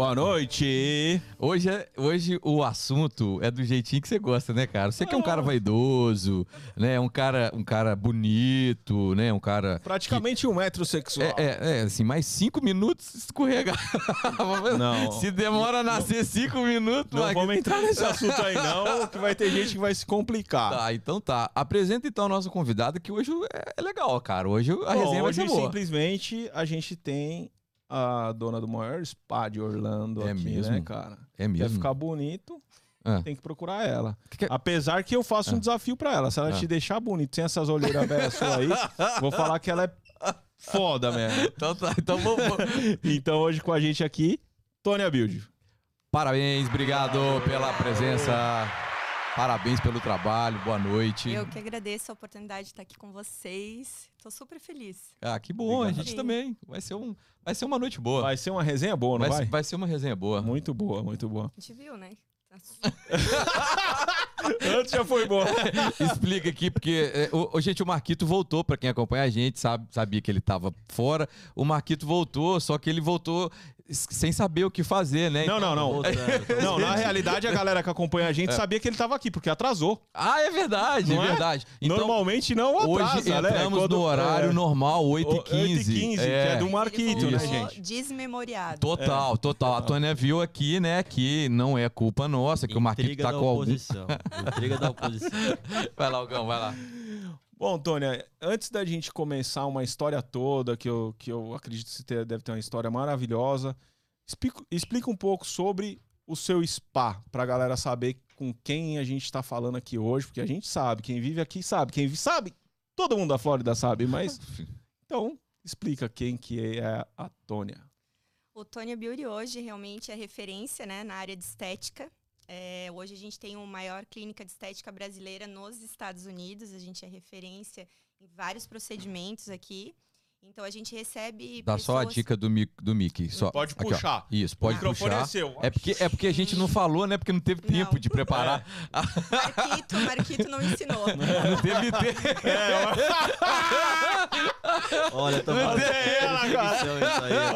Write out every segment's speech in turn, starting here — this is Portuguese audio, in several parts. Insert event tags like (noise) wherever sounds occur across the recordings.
Boa noite. Hoje, é, hoje o assunto é do jeitinho que você gosta, né, cara? Você que é um cara vaidoso, né? Um cara, um cara bonito, né? Um cara. Praticamente um metrosexual. É, é, é, assim, mais cinco minutos escorrega. (laughs) Não. Se demora a nascer cinco minutos, Não Mag- vamos entrar nesse (laughs) assunto aí, não, que vai ter gente que vai se complicar. Tá, então tá. Apresenta então a nossa convidada, que hoje é, é legal, cara. Hoje a Bom, resenha vai hoje ser boa. simplesmente a gente tem a dona do maior spa de Orlando É aqui, mesmo? né, cara? É Quer mesmo. ficar bonito, Ah. tem que procurar ela. Que que- Apesar que eu faço um desafio pra ela. Se ela Ah. te deixar bonito sem essas olheiras velhas (laughs) suas aí, vou falar que ela é foda mesmo. Então tá, então vamos. (laughs) Então hoje com a gente aqui, Tônia Build. Parabéns, obrigado pela presença. Parabéns pelo trabalho, boa noite. Eu que agradeço a oportunidade de estar aqui com vocês. Tô super feliz. Ah, que bom, a Obrigado. gente também. Vai ser, um, vai ser uma noite boa. Vai ser uma resenha boa, não vai, vai? vai ser uma resenha boa. Muito boa, muito boa. A gente viu, né? (laughs) Antes já foi boa. (laughs) Explica aqui, porque, é, o, o- gente, o Marquito voltou, pra quem acompanha a gente, sabe, sabia que ele tava fora. O Marquito voltou, só que ele voltou sem saber o que fazer, né? Não, não, não. Voltando, (laughs) tô Não, na (laughs) realidade a galera que acompanha a gente sabia que ele tava aqui, porque atrasou. Ah, é verdade, Não é é? verdade. Então, Normalmente não atrasa, hoje né? entramos Quando- no horário é, normal, 8h15. 8h15, que é do Marquito, né, gente? Desmemoriado. Total, total. A Tônia viu aqui, né, que não é culpa nossa, que o Marquito Intriga tá com algum... oposição. Intriga da oposição. (laughs) Vai lá, Algão, vai lá. Bom, Tônia, antes da gente começar uma história toda, que eu, que eu acredito que você ter- deve ter uma história maravilhosa, explica, explica um pouco sobre o seu spa, pra galera saber com quem a gente tá falando aqui hoje, porque a gente sabe, quem vive aqui sabe, quem sabe, todo mundo da Flórida sabe, mas (laughs) então explica quem que é a Tônia. O Tônia Beauty hoje realmente é referência né, na área de estética. É, hoje a gente tem a maior clínica de estética brasileira nos Estados Unidos. A gente é referência em vários procedimentos aqui. Então a gente recebe. Dá só a pessoas- dica do, Mi- do Mickey. Só. Pode Aqui, ó. puxar. Isso, O pode microfone puxar. é seu. É porque, é porque a gente não falou, né? Porque não teve tempo Não. de preparar. (laughs) Marquito, Marquito não ensinou. (laughs) Não teve (laughs) tempo. Olha, tô Não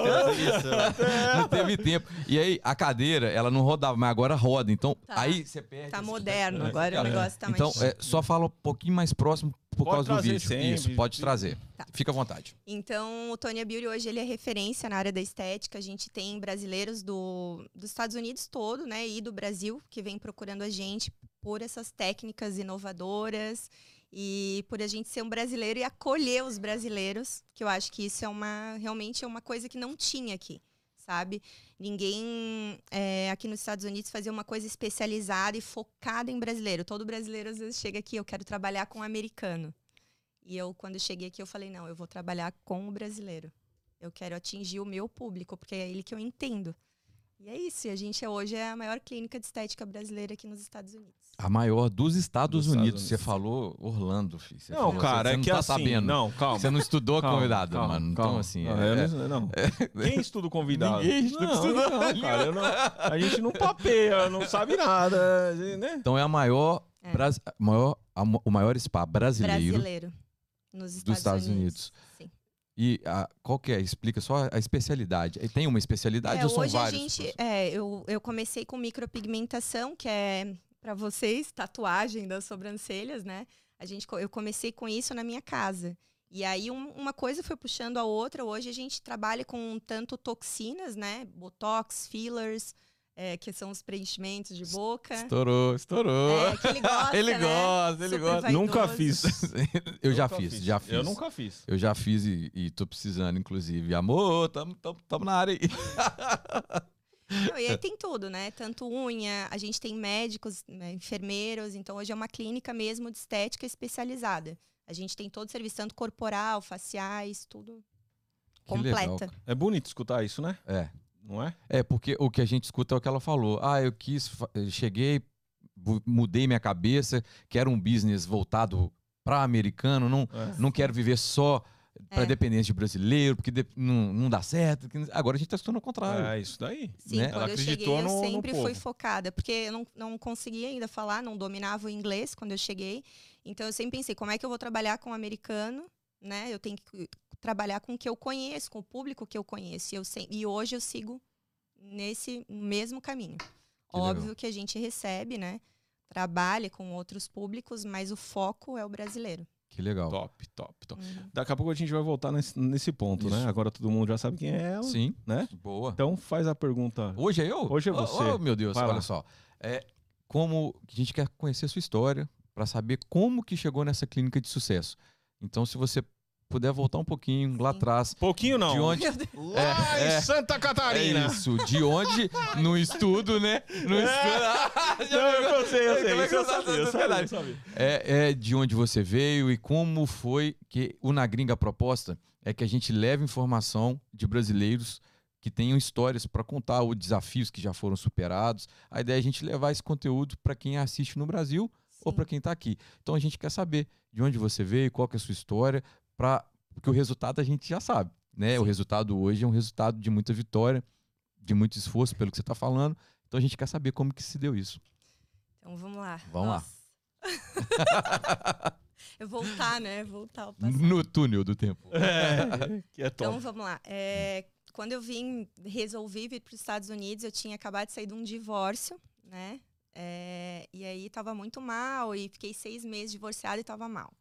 transmissão. Não teve tempo. E aí, a cadeira, ela não rodava, mas agora roda. Então, Tá. aí você perde. Tá moderno, agora o negócio tá Então, mais. é, só fala um pouquinho mais próximo por Pode causa do trazer vídeo. sempre. Isso, pode trazer. Tá. Fica à vontade. Então, o Tônia Beauty hoje ele é referência na área da estética. A gente tem brasileiros do, dos Estados Unidos todo, né, e do Brasil que vem procurando a gente por essas técnicas inovadoras e por a gente ser um brasileiro e acolher os brasileiros, que eu acho que isso é uma realmente é uma coisa que não tinha aqui, sabe? Ninguém é, aqui nos Estados Unidos fazia uma coisa especializada e focada em brasileiro. Todo brasileiro às vezes chega aqui, eu quero trabalhar com um americano. E eu, quando cheguei aqui, eu falei, não, eu vou trabalhar com o brasileiro. Eu quero atingir o meu público, porque é ele que eu entendo. E é isso, e a gente hoje é a maior clínica de estética brasileira aqui nos Estados Unidos. A maior dos Estados Dos Estados Unidos. Você Unidos. falou Orlando, filho. Você Não, falou, cara, você é não que tá assim, sabendo. não, calma. Você não estudou Calma, convidado, calma, mano. calma. Então, assim. Não, é- não, não. (laughs) Quem estuda o convidado? Ninguém estuda não, isso, não. cara, não- a gente não papeia, não sabe nada, né? Então é a maior, É. bras- maior, a o maior spa brasileiro. Brasileiro. Nos Estados, Estados Unidos. Sim. E a, qual que é? Explica só a especialidade. Tem uma especialidade É, ou são hoje a vários? gente, é, eu, eu comecei com micropigmentação, que é para vocês, tatuagem das sobrancelhas, né? A gente, eu comecei com isso na minha casa. E aí um- uma coisa foi puxando a outra. Hoje a gente trabalha com tanto toxinas, né? Botox, fillers, é, que são os preenchimentos de boca. Estourou, estourou. É, que ele gosta, (laughs) Ele né? gosta, ele Super gosta. vaidoso. (laughs) Nunca fiz. Eu já Nunca fiz, já fiz. Eu nunca fiz. Eu já fiz e, e tô precisando, inclusive. Amor, tamo, tamo, tamo na área aí. (laughs) Não, e aí tem tudo, né? Tanto unha, a gente tem médicos, né, enfermeiros, então hoje é uma clínica mesmo de estética especializada. A gente tem todo o serviço, tanto corporal, faciais, tudo Que legal, completa. É bonito escutar isso, né? É. Não é? É, porque o que a gente escuta é o que ela falou. Ah, eu quis, cheguei, mudei minha cabeça, quero um business voltado para americano, não, É. não quero viver só para É. dependência de brasileiro, porque de- não, não dá certo. que- Agora a gente tá escutando o contrário. É isso daí. Sim, né? quando Ela eu cheguei, acreditou eu no- no sempre fui povo. focada, porque eu não, não conseguia ainda falar, não dominava o inglês quando eu cheguei. Então eu sempre pensei, como é que eu vou trabalhar com o americano, né? Eu tenho que trabalhar com o que eu conheço, com o público que eu conheço. E, eu e hoje eu sigo nesse mesmo caminho. Que Óbvio legal. que a gente recebe, né? Trabalha com outros públicos, mas o foco é o brasileiro. Que legal. Top, top, top. Uhum. Daqui a pouco a gente vai voltar nesse, nesse ponto, né? Isso. Agora todo mundo já sabe quem é ela, Sim. né? Boa. Então faz a pergunta. Hoje é eu? Hoje é Oh, você. Oh, meu Deus, Vai olha lá. só. É, como a gente quer conhecer a sua história para saber como que chegou nessa clínica de sucesso. Então, se você puder voltar um pouquinho lá atrás, Pouquinho não. de onde Deus. Lá É, em é. Santa é Catarina. isso, de onde no (laughs) estudo, né? No É. estudo. (laughs) Não, eu sei, eu sei. Como é Isso que eu sabia, eu sabia? sabia, Verdade. eu sabia. É, é de onde você veio e como foi que o Na Gringa a proposta é que a gente leve informação de brasileiros que tenham histórias para contar ou desafios que já foram superados. A ideia é a gente levar esse conteúdo para quem assiste no Brasil ou Sim. para quem está aqui. Então a gente quer saber de onde você veio, qual que é a sua história, para porque o resultado a gente já sabe, né? O Sim. resultado hoje é um resultado de muita vitória, de muito esforço pelo que você está falando. Então a gente quer saber como que se deu isso. Então vamos lá. Vamos lá. lá. (laughs) Eu voltar, né? Voltar ao passado. No túnel do tempo. É, que é Então top. vamos lá. É, quando eu vim, resolvi vir para os Estados Unidos, eu tinha acabado de sair de um divórcio, né? É, e aí tava muito mal e fiquei seis meses divorciada e tava mal.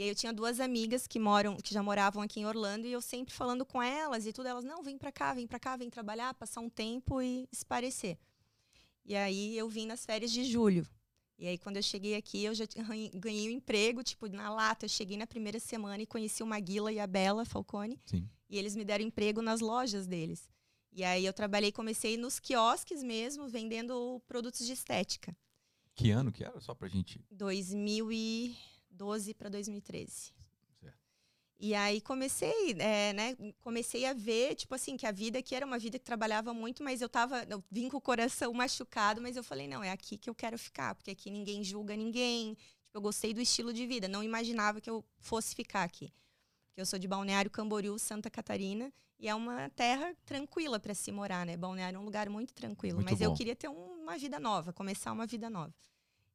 E aí eu tinha duas amigas que moram, que já moravam aqui em Orlando e eu sempre falando com elas e tudo, elas não, vem para cá, vem para cá, vem trabalhar, passar um tempo e esparecer. E aí eu vim nas férias de julho. E aí quando eu cheguei aqui, eu já ganhei um emprego, tipo, na lata. Eu cheguei na primeira semana e conheci o Maguila e a Bela Falcone. Sim. E eles me deram emprego nas lojas deles. E aí eu trabalhei, comecei nos quiosques mesmo, vendendo produtos de estética. Que ano que era? Só pra gente. 2012 para 2013. Certo. E aí comecei, é, né? Comecei a ver, tipo assim, que a vida aqui era uma vida que trabalhava muito, mas eu tava, eu vim com o coração (laughs) machucado, mas eu falei, não, é aqui que eu quero ficar, porque aqui ninguém julga ninguém. Tipo, eu gostei do estilo de vida, não imaginava que eu fosse ficar aqui. Porque eu sou de Balneário Camboriú, Santa Catarina, e é uma terra tranquila para se morar, né? Balneário é um lugar muito tranquilo, Muito mas eu bom. queria ter um- uma vida nova, começar uma vida nova.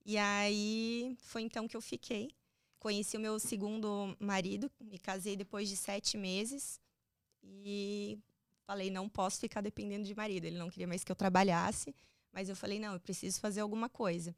E aí foi então que eu fiquei. Conheci o meu segundo marido, me casei depois de sete meses e falei, não posso ficar dependendo de marido. Ele não queria mais que eu trabalhasse, mas eu falei, não, eu preciso fazer alguma coisa.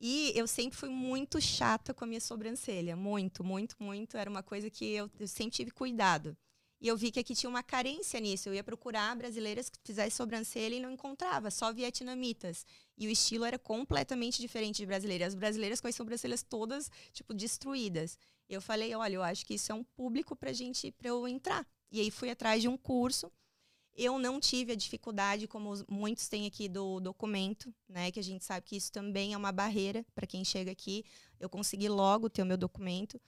E eu sempre fui muito chata com a minha sobrancelha, muito, muito, muito. Era uma coisa que eu, eu sempre tive cuidado. E eu vi que aqui tinha uma carência nisso. Eu ia procurar brasileiras que fizessem sobrancelha e não encontrava, só vietnamitas. E o estilo era completamente diferente de brasileiras. As brasileiras com as sobrancelhas todas, tipo, destruídas. Eu falei, olha, eu acho que isso é um público pra gente, pra eu entrar. E aí fui atrás de um curso. Eu não tive a dificuldade, como os- muitos têm aqui do documento, né? Que a gente sabe que isso também é uma barreira para quem chega aqui. Eu consegui logo ter o meu documento.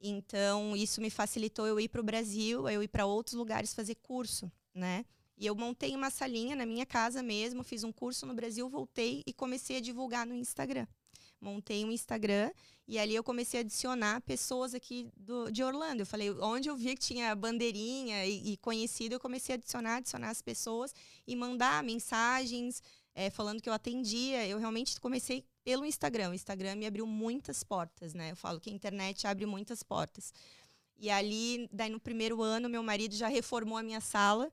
Então, isso me facilitou eu ir para o Brasil, eu ir para outros lugares fazer curso, né? E eu montei uma salinha na minha casa mesmo, fiz um curso no Brasil, voltei e comecei a divulgar no Instagram. Montei um Instagram e ali eu comecei a adicionar pessoas aqui do, de Orlando. Eu falei, onde eu vi que tinha bandeirinha e, e conhecido, eu comecei a adicionar, adicionar as pessoas e mandar mensagens eh, falando que eu atendia. Eu realmente comecei pelo Instagram. O Instagram me abriu muitas portas, né? Eu falo que a internet abre muitas portas. E ali, daí no primeiro ano, meu marido já reformou a minha sala.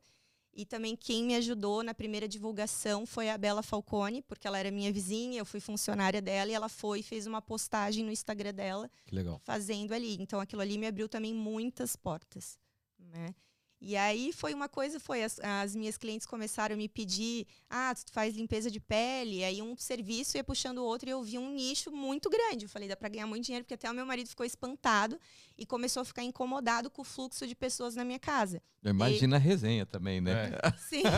E também quem me ajudou na primeira divulgação foi a Bela Falcone, porque ela era minha vizinha, eu fui funcionária dela e ela foi e fez uma postagem no Instagram dela Que legal. fazendo ali. Então aquilo ali me abriu também muitas portas, né? E aí foi uma coisa, foi as, as minhas clientes começaram a me pedir, ah, tu faz limpeza de pele, aí um serviço ia puxando o outro e eu vi um nicho muito grande. Eu falei, dá para ganhar muito dinheiro, porque até o meu marido ficou espantado e começou a ficar incomodado com o fluxo de pessoas na minha casa. Imagina a resenha também, né? (laughs) Sim, (laughs)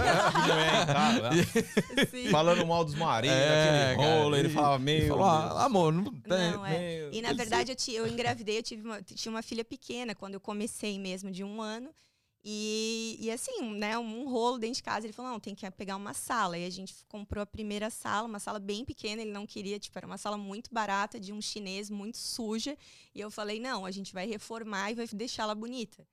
Tá, (laughs) sim. Falando mal dos maridos, É, aquele rolo, ele e- falava Ele meio. falou, ah, amor, não tem. Não, é. E na verdade eu, eu engravidei, eu tive uma, tinha uma filha pequena quando eu comecei mesmo, de um ano. E, e assim, né, um rolo dentro de casa. Ele falou: não, tem que pegar uma sala. E a gente comprou a primeira sala, uma sala bem pequena. Ele não queria, tipo, era uma sala muito barata, de um chinês, muito suja. E eu falei: não, a gente vai reformar e vai deixá-la bonita.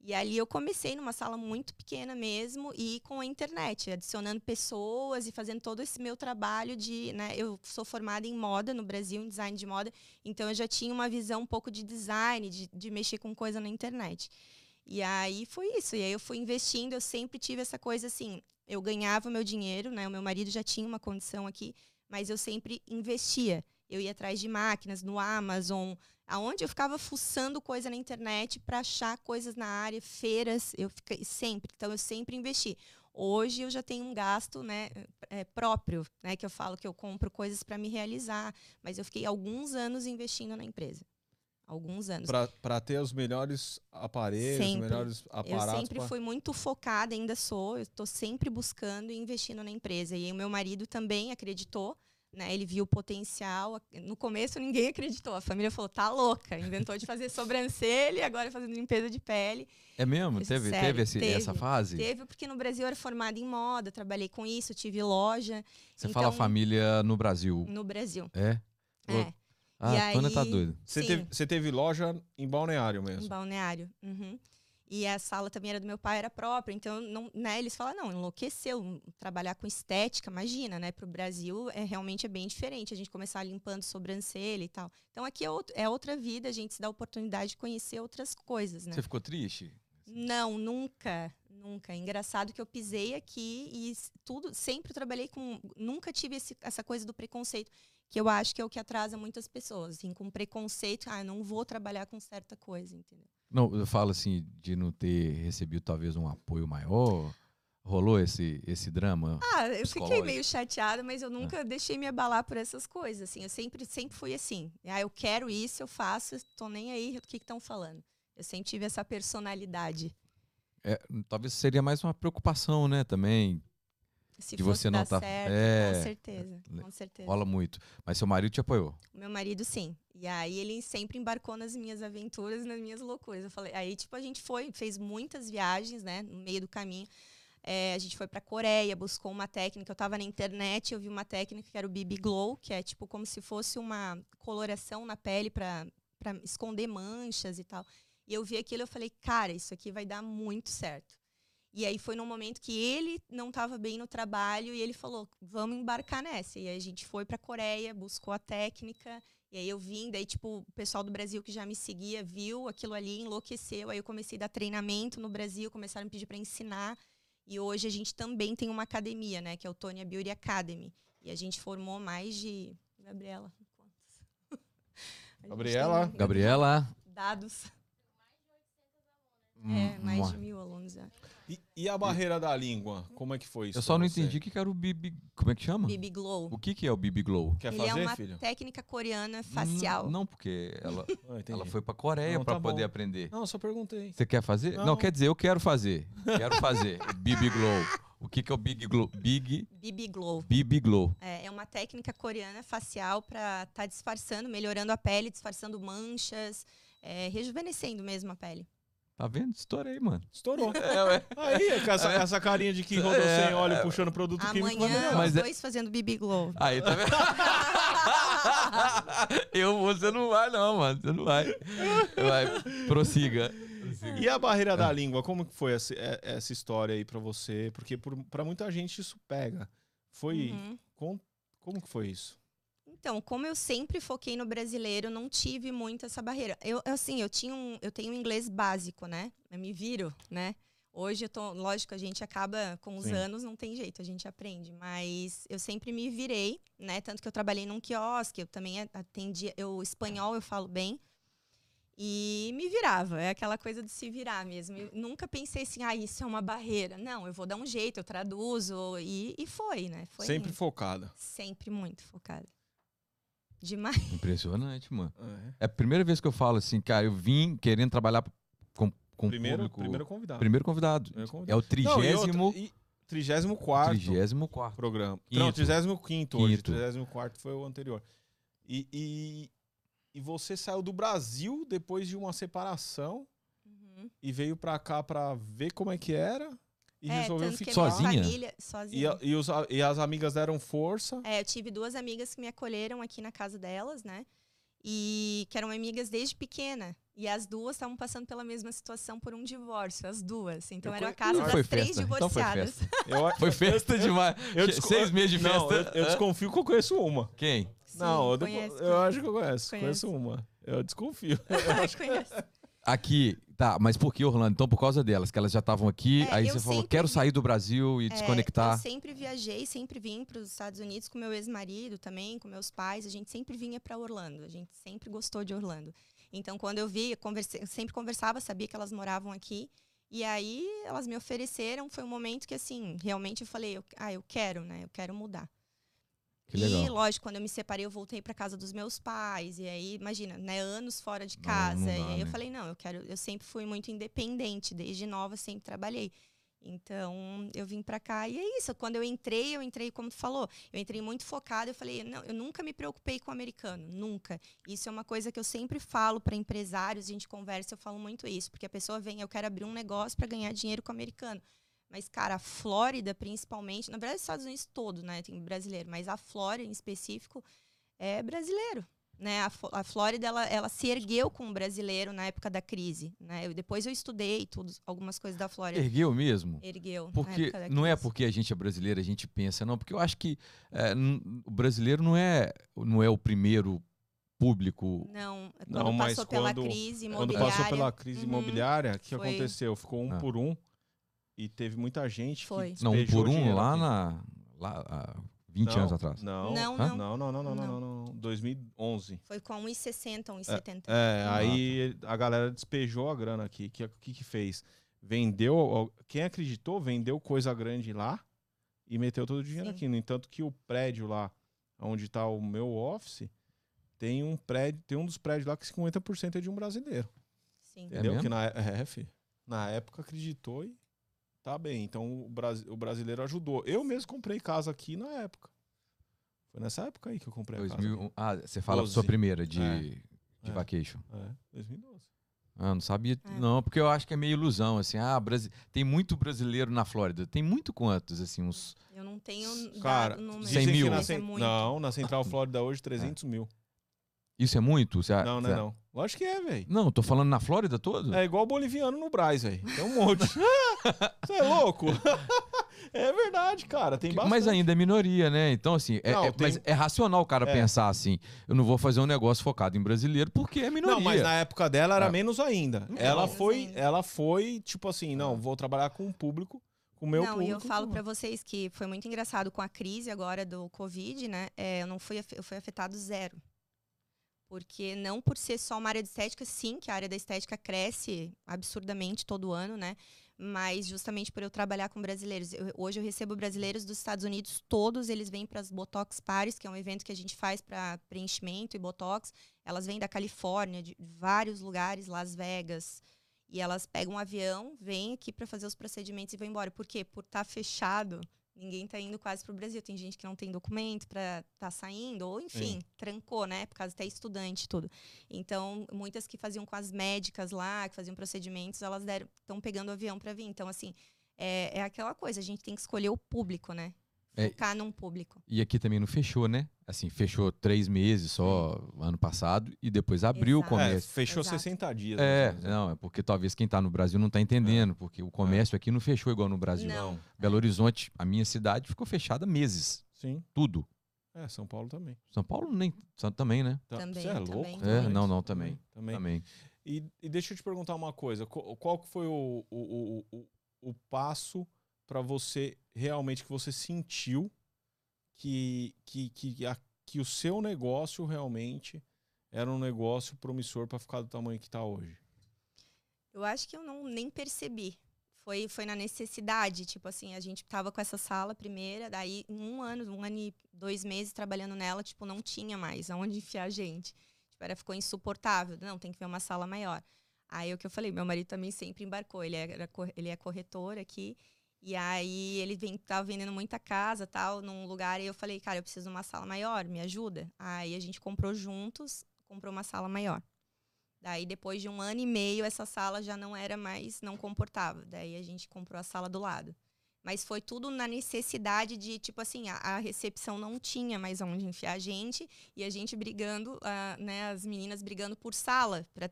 E ali eu comecei numa sala muito pequena mesmo e com a internet, adicionando pessoas e fazendo todo esse meu trabalho de, né, eu sou formada em moda no Brasil, em design de moda, então eu já tinha uma visão um pouco de design, de, de mexer com coisa na internet. E aí foi isso. E aí eu fui investindo, eu sempre tive essa coisa assim, eu ganhava o meu dinheiro, né? O meu marido já tinha uma condição aqui, mas eu sempre investia. Eu ia atrás de máquinas no Amazon, aonde eu ficava fuçando coisa na internet para achar coisas na área, feiras, eu fiquei sempre. Então eu sempre investi. Hoje eu já tenho um gasto, né, é, próprio, né, que eu falo que eu compro coisas para me realizar, mas eu fiquei alguns anos investindo na empresa. Alguns anos. Para ter os melhores aparelhos, Sempre. os melhores aparatos. Eu sempre pra- fui muito focada, ainda sou. Eu estou sempre buscando e investindo na empresa. E o meu marido também acreditou, né? Ele viu o potencial. No começo ninguém acreditou. A família falou: "Tá louca". Inventou de fazer (laughs) sobrancelha e agora fazendo limpeza de pele. É mesmo? Teve, Sério, teve, esse- teve. essa fase? Teve porque no Brasil eu era formada em moda, trabalhei com isso, tive loja Você fala Então- família no Brasil. no Brasil. É? É. Ah, E a Tônia tá aí- doida. Você teve, você teve loja em balneário Em mesmo. balneário. Uhum. E a sala também era do meu pai, era própria. Então, não, né, eles falam, não, enlouqueceu. Trabalhar com estética, imagina, né? Para o Brasil, é, realmente é bem diferente. A gente começar limpando sobrancelha e tal. Então, aqui é, outro- é outra vida, a gente se dá a oportunidade de conhecer outras coisas, né? Você ficou triste? Não, nunca, nunca. É engraçado que eu pisei aqui e tudo, sempre trabalhei com, nunca tive esse- essa coisa do preconceito, que eu acho que é o que atrasa muitas pessoas, assim, com preconceito, ah, não vou trabalhar com certa coisa, entendeu? Não, eu falo assim, de não ter recebido talvez um apoio maior. Rolou esse, esse drama? Ah, eu fiquei meio chateada, mas eu nunca deixei me abalar por essas coisas, assim, eu sempre, sempre fui assim, ah, eu quero isso, eu faço, tô nem aí, o que estão falando? Eu sempre tive essa personalidade. É, talvez seria mais uma preocupação, né, também. Se De você não tá- certo, é, com certeza, com certeza. Rola muito. Mas seu marido te apoiou. Meu marido, sim. E aí ele sempre embarcou nas minhas aventuras, nas minhas loucuras. Eu falei, aí tipo a gente foi, fez muitas viagens, né, no meio do caminho. É, a gente foi pra Coreia, buscou uma técnica. Eu tava na internet, eu vi uma técnica que era o BB Glow, que é tipo como se fosse uma coloração na pele pra pra esconder manchas e tal. E eu vi aquilo, eu falei, cara, isso aqui vai dar muito certo. E aí foi num momento que ele não estava bem no trabalho e ele falou, vamos embarcar nessa. E aí a gente foi pra Coreia, buscou a técnica. E aí eu vim, daí tipo, o pessoal do Brasil que já me seguia viu aquilo ali, enlouqueceu. Aí eu comecei a dar treinamento no Brasil, começaram a me pedir para ensinar. E hoje a gente também tem uma academia, né, que é o Tonya Beauty Academy. E a gente formou mais de Gabriela, (laughs) Gabriela? tem Gabriela. Dados. hum, É, mais de mil alunos. é. E, e a barreira da língua? Como é que foi isso? Eu só não você? entendi o que que era o BB. Como é que chama? BB Glow. O que, que é o BB Glow? Quer Ele é fazer, uma filho? técnica coreana facial. Não, não, porque ela, (laughs) Ah, ela foi pra Coreia Não, pra tá poder bom. aprender. Não, só perguntei. Você quer fazer? Não. Não. quer dizer, eu quero fazer. Quero fazer. (laughs) BB Glow. O que, que é o Big Glow? Big BB Glow. BB Glow. É, é uma técnica coreana facial para estar disfarçando, melhorando a pele, disfarçando manchas, é, rejuvenescendo mesmo a pele. Tá vendo? Estourei, mano. Estourou. (laughs) É, ué. Aí, com essa, essa carinha de que rodou É, sem óleo é. puxando produto químico, vai Amanhã. Mas é- dois fazendo BB Glow. Aí, tá vendo? (laughs) eu, você não vai, não, mano. Você não vai. Vai, prossiga. Prossiga. E a barreira da língua, como que foi essa, essa história aí pra você? Porque por, pra muita gente isso pega. Foi. Uhum. com- como que foi isso? Então, como eu sempre foquei no brasileiro, não tive muito essa barreira. Eu, assim, eu tinha um, eu tenho um inglês básico, né? Eu me viro, né? Hoje eu tô, lógico, a gente acaba com os Sim. anos, não tem jeito, a gente aprende, mas eu sempre me virei, né? Tanto que eu trabalhei num quiosque, eu também atendia, eu espanhol eu falo bem. E me virava, é aquela coisa de se virar mesmo. Eu nunca pensei assim, ah, isso é uma barreira. Não, eu vou dar um jeito, eu traduzo. E, e foi, né? Foi Sempre focada. Sempre muito focada. Demais. Impressionante, mano. É. É a primeira vez que eu falo assim, cara, eu vim querendo trabalhar com, com Primeiro, público. primeiro convidado. primeiro convidado. Primeiro É convidado. o trigésimo, Trigésimo quarto trigésimo quarto. programa. Quinto. Não, trigésimo quinto hoje. Quinto. Trigésimo quarto foi o anterior. E, e, e você saiu do Brasil depois de uma separação Uhum. e veio pra cá pra ver como é que era e É, resolveu que ficar. Sozinha? Família, E, sozinha. a- e, os, e as amigas deram força. É, eu tive duas amigas que me acolheram aqui na casa delas, né? E que eram amigas desde pequena. E as duas estavam passando pela mesma situação por um divórcio, as duas. Então Eu era a casa das foi três festa. Então foi divorciadas. (laughs) Eu, Foi festa demais. eu desco- Seis meses de Não, festa. eu, eu desconfio que eu conheço uma. Quem? Sim, não, eu, conheço, eu acho que eu conheço. Conheço. Conheço uma. Eu desconfio. (laughs) conheço. Aqui, tá, mas por que Orlando? Então, por causa delas, que elas já estavam aqui, É, aí você falou, quero vi- sair do Brasil e É, desconectar. eu sempre viajei, sempre vim para os Estados Unidos com meu ex-marido também, com meus pais. A gente sempre vinha para Orlando. A gente sempre gostou de Orlando. Então, quando eu vi, eu sempre conversava, sabia que elas moravam aqui. E aí, elas me ofereceram. Foi um momento que, assim, realmente eu falei, eu- ah, eu quero, né? Eu quero mudar. E, lógico, quando eu me separei, eu voltei para casa dos meus pais. E aí, imagina, né, anos fora de Não, casa. não dá, e aí eu né? falei, não, eu quero. Eu sempre fui muito independente, desde nova sempre trabalhei. Então, eu vim para cá e é isso. Quando eu entrei, eu entrei, como tu falou, eu entrei muito focada. Eu falei, não, eu nunca me preocupei com o americano, nunca. Isso é uma coisa que eu sempre falo para empresários, a gente conversa, eu falo muito isso, porque a pessoa vem, eu quero abrir um negócio para ganhar dinheiro com o americano. Mas, cara, a Flórida, principalmente, na verdade, os Estados Unidos todo, né? Tem brasileiro, mas a Flórida, em específico, é brasileiro. Né? A, a Flórida, ela, ela se ergueu com o brasileiro na época da crise. Né? Eu- depois eu estudei tudo, algumas coisas da Flórida. Ergueu mesmo? Ergueu. na Porque época da não é porque a gente é brasileiro, a gente pensa, não, porque eu acho que é, o brasileiro não é, não é o primeiro público. Não, quando Não, mas passou pela quando- crise Quando imobiliária. passou pela crise Uhum. imobiliária, o que Foi. aconteceu? Ficou um Ah. por um e teve muita gente Foi. que Não, um por um lá aqui. na. Lá, há 20 Não, anos atrás. Não, Não, não, não. não, não, não, não, não, Não. não, não. 2011. Foi com 1,60, 1,70. É, Ah, aí a galera despejou a grana aqui. O que, que que fez? Vendeu, quem acreditou, vendeu coisa grande lá e meteu todo o dinheiro Sim. aqui. No entanto que o prédio lá, onde está o meu office, tem um prédio, tem um dos prédios lá que 50% é de um brasileiro. Sim. Entendeu? mesmo? que na, é, na época acreditou e tá bem. Então o, Brasi- o brasileiro ajudou. Eu mesmo comprei casa aqui na época. Foi nessa época aí que eu comprei a casa. 2000, ah, você fala da sua 12. primeira de, É. de É. vacation. É, 2012. Ah, não sabia. É. Não, porque eu acho que é meio ilusão, assim. Ah, Brasi... tem muito brasileiro na Flórida. Tem muito quantos, assim, uns. Eu não tenho Cara, dado número. 100 dizem mil. na é cen- muito. Não, na Central (laughs) Flórida hoje 300 mil. Isso é muito? Você- Não, não é não. Lógico que é, velho. Não, tô falando na Flórida todo? É igual boliviano no Braz, velho. Tem um monte. (laughs) Você é louco? (laughs) é verdade, cara. Tem bastante. Mas ainda é minoria, né? Então, assim, é, Não, é- tem- mas é racional o cara É. pensar assim: eu não vou fazer um negócio focado em brasileiro porque é minoria. Não, mas na época dela era Ah. menos ainda. Menos ela foi, ela foi tipo assim, não, vou trabalhar com o público, com o meu não, público. e eu falo pra vocês que foi muito engraçado com a crise agora do Covid, né? É, eu não fui, eu fui afetado zero. Porque não por ser só uma área de estética, sim, que a área da estética cresce absurdamente todo ano, né? Mas justamente por eu trabalhar com brasileiros. Eu- hoje eu recebo brasileiros dos Estados Unidos, todos eles vêm para as Botox Paris, que é um evento que a gente faz para preenchimento e Botox. Elas vêm da Califórnia, de vários lugares, Las Vegas. E elas pegam um avião, vêm aqui para fazer os procedimentos e vão embora. Por quê? Por estar fechado, ninguém está indo quase para o Brasil. Tem gente que não tem documento para estar saindo, ou enfim, Sim. trancou, né? Por causa até estudante e tudo. Então, muitas que faziam com as médicas lá, que faziam procedimentos, elas estão pegando o avião para vir. Então, assim, é, é aquela coisa, a gente tem que escolher o público, né? É. Focar num público. E aqui também não fechou, né? Assim, fechou três meses só ano passado e depois abriu o Exato. É, comércio. fechou Exato. 60 dias. É, né? não, é porque talvez quem tá no Brasil não tá entendendo, porque o comércio aqui não fechou igual no Brasil. Não. Belo Horizonte, a minha cidade, ficou fechada meses. Sim. Tudo. É, São Paulo também. São Paulo nem. Também, né? Tá- Também, Você é também, louco? É, também. não, não, também. Também. Também. E, e deixa eu te perguntar uma coisa. Qual, qual foi o, o, o, o, o passo para você realmente que você sentiu que, que, que, a- que o seu negócio realmente era um negócio promissor para ficar do tamanho que está hoje? Eu acho que eu não nem percebi. Foi, foi na necessidade, tipo assim, a gente tava com essa sala primeira, daí um ano, um ano e dois meses trabalhando nela, tipo, não tinha mais aonde enfiar a gente. Tipo, era, ficou insuportável. Não, tem que ver uma sala maior. Aí o que eu falei, meu marido também sempre embarcou, ele, era, cor- ele é corretor aqui, e aí ele vem, tava vendendo muita casa, tal, num lugar, e eu falei, cara, eu preciso de uma sala maior, me ajuda? Aí a gente comprou juntos, comprou uma sala maior. Daí, depois de um ano e meio, essa sala já não era mais, não comportava. Daí a gente comprou a sala do lado. Mas foi tudo na necessidade de, tipo assim, a, a recepção não tinha mais onde enfiar a gente e a gente brigando, ah, né, as meninas brigando por sala para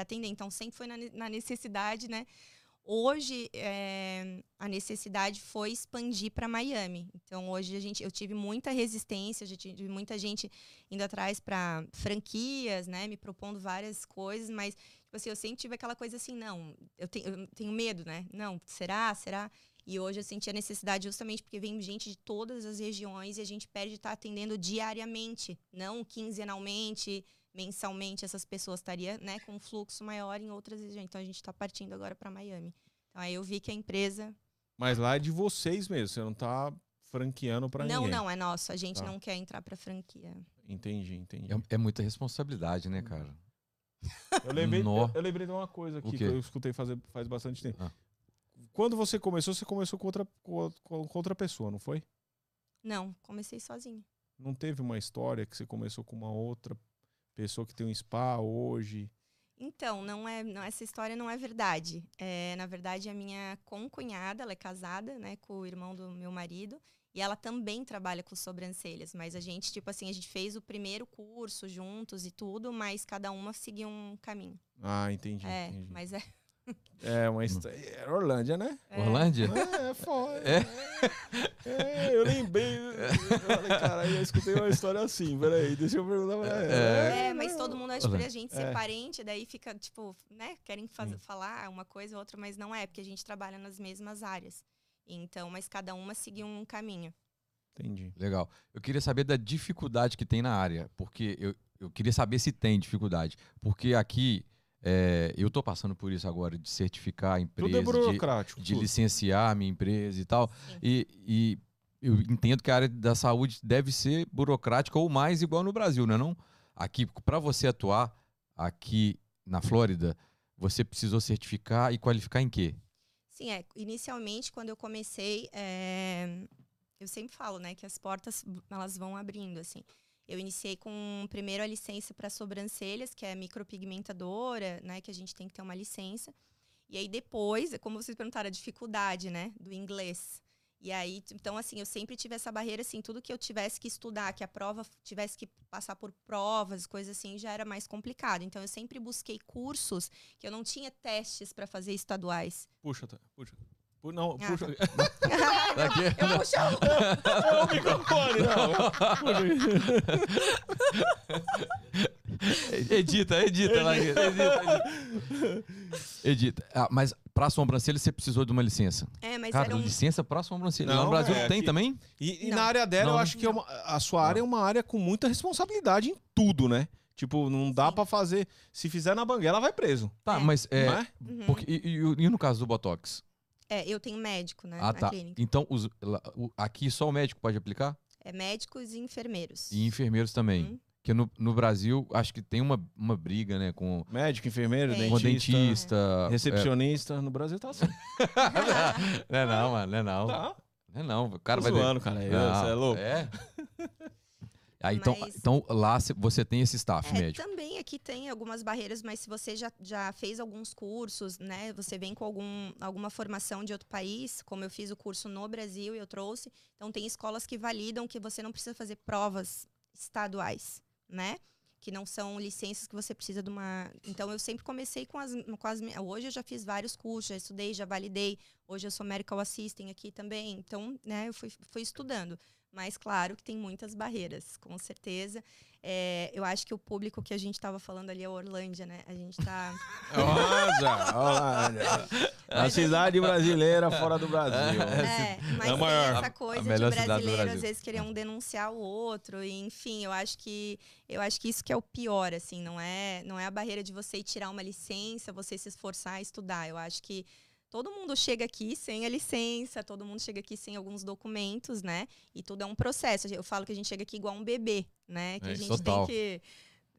atender. Então sempre foi na, na necessidade, né? Hoje é, a necessidade foi expandir para Miami. Então hoje a gente, eu tive muita resistência, já tive muita gente indo atrás para franquias, né, me propondo várias coisas, mas tipo assim, eu sempre tive aquela coisa assim, não, eu tenho, eu tenho medo, né? Não, será? Será? E hoje eu senti a necessidade justamente porque vem gente de todas as regiões e a gente pede estar atendendo diariamente, não quinzenalmente, mensalmente. Essas pessoas estaria, né, com um fluxo maior em outras regiões. Então a gente está partindo agora para Miami. Então aí eu vi que a empresa Mas lá é de vocês mesmo, você não tá franqueando pra não, ninguém. não é nosso. A gente Tá. não quer entrar para franquia. Entendi, entendi. É, é muita responsabilidade, né, cara? Eu lembrei, eu, eu lembrei de uma coisa aqui que eu escutei fazer, faz bastante tempo. Ah. Quando você começou, você começou com outra, com, com- outra pessoa, não foi? Não, comecei sozinha. Não teve uma história que você começou com uma outra pessoa que tem um spa hoje? Então, não é, não- essa história não é verdade. É, na verdade, a minha concunhada, ela é casada, né, com o irmão do meu marido, e ela também trabalha com sobrancelhas, mas a gente, tipo assim, a gente fez o primeiro curso juntos e tudo, mas cada uma seguiu um caminho. Ah, entendi. é, entendi. mas é, (laughs) É uma história. É Orlândia, né? é. Orlândia? É, é foda. É? É, eu lembrei. Eu falei, cara, eu escutei uma história assim. Peraí, deixa eu perguntar pra ela. É. É, mas todo mundo acha que a gente É. ser parente, daí fica, tipo, né, querem faz- Sim. falar uma coisa ou outra, mas não é, porque a gente trabalha nas mesmas áreas. Então, mas cada uma seguiu um caminho. Entendi. Legal. Eu queria saber da dificuldade que tem na área, porque eu, eu queria saber se tem dificuldade. Porque aqui, é, eu tô passando por isso agora, de certificar a empresa, Tudo é de, burocrático. de tudo. licenciar a minha empresa e tal. E, e eu entendo que a área da saúde deve ser burocrática ou mais igual no Brasil, não é não? Aqui, para você atuar aqui na Flórida, você precisou certificar e qualificar em quê? Sim, é. Inicialmente, quando eu comecei, é, eu sempre falo, né, que as portas elas vão abrindo, assim. Eu iniciei com primeiro a licença para sobrancelhas, que é micropigmentadora, né, que a gente tem que ter uma licença. E aí depois, como vocês perguntaram, a dificuldade, né, do inglês. E aí, então assim, eu sempre tive essa barreira, assim, tudo que eu tivesse que estudar, que a prova tivesse que passar por provas, coisas assim, já era mais complicado. Então eu sempre busquei cursos que eu não tinha testes para fazer estaduais. Puxa, puxa. Pu- Não, Ah. puxa. (laughs) Daqui- Eu puxo É o microfone, não. (laughs) Edita, edita, lá, edita, edita. Edita. Ah, mas pra sobrancelha você precisou de uma licença. É, mas Cara, era um... licença pra sobrancelha. Não, no Brasil é tem que- também? E, e Não. na área dela, Não, eu não. acho que é uma- a sua área é uma área com muita responsabilidade em tudo, né? Tipo, não dá pra fazer. Se fizer na banguela, vai preso. Tá, É. mas é. Não é? Uhum. porque- e, e- e no caso do Botox? É, eu tenho médico, né, Ah, na tá. clínica. Então, os- aqui só o médico pode aplicar? É médicos e enfermeiros. E enfermeiros também. Uhum. Porque no, no Brasil, acho que tem uma, uma briga, né? Com, Médico, enfermeiro, Tem. com dentista, dentista. recepcionista. No Brasil tá assim. É, (laughs) não é não, mano. Não é não. Tá. Não é não. O cara Tô vai. zoando, cara. Eu, Não, Você é louco? É. (laughs) Aí, então, Mas- então, lá cê- você tem esse staff É, médico. também aqui tem algumas barreiras, mas se você já, já fez alguns cursos, né? Você vem com algum, alguma formação de outro país, como eu fiz o curso no Brasil e eu trouxe. Então tem escolas que validam que você não precisa fazer provas estaduais, né? Que não são licenças que você precisa de uma. Então eu sempre comecei com as, com as. Hoje eu já fiz vários cursos, já estudei, já validei. Hoje eu sou medical assistant aqui também. Então, né, eu fui, fui estudando. Mas claro que tem muitas barreiras, com certeza. É, eu acho que o público que a gente estava falando ali é Orlândia, né? A gente tá. (laughs) Olha, olha. A cidade brasileira fora do Brasil. É, mas É a tem maior. essa coisa de melhor cidade do brasileiro Brasil. às vezes querer um denunciar o outro, e enfim, eu acho que eu acho que isso que é o pior, assim, não é não é a barreira de você ir tirar uma licença, você se esforçar a estudar. Eu acho que todo mundo chega aqui sem a licença, todo mundo chega aqui sem alguns documentos, né? E tudo é um processo. Eu falo que a gente chega aqui igual um bebê, né? Que É, a gente total. tem que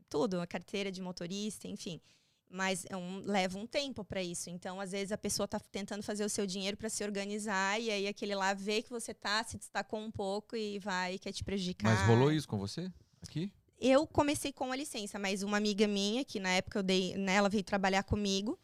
tudo, a carteira de motorista, enfim. Mas é um, leva um tempo para isso. Então, às vezes, a pessoa tá tentando fazer o seu dinheiro para se organizar, e aí aquele lá vê que você tá, se destacou um pouco e vai quer te prejudicar. Mas rolou isso com você? Aqui? Eu comecei com a licença, mas uma amiga minha, que na época eu dei, né, ela veio trabalhar comigo,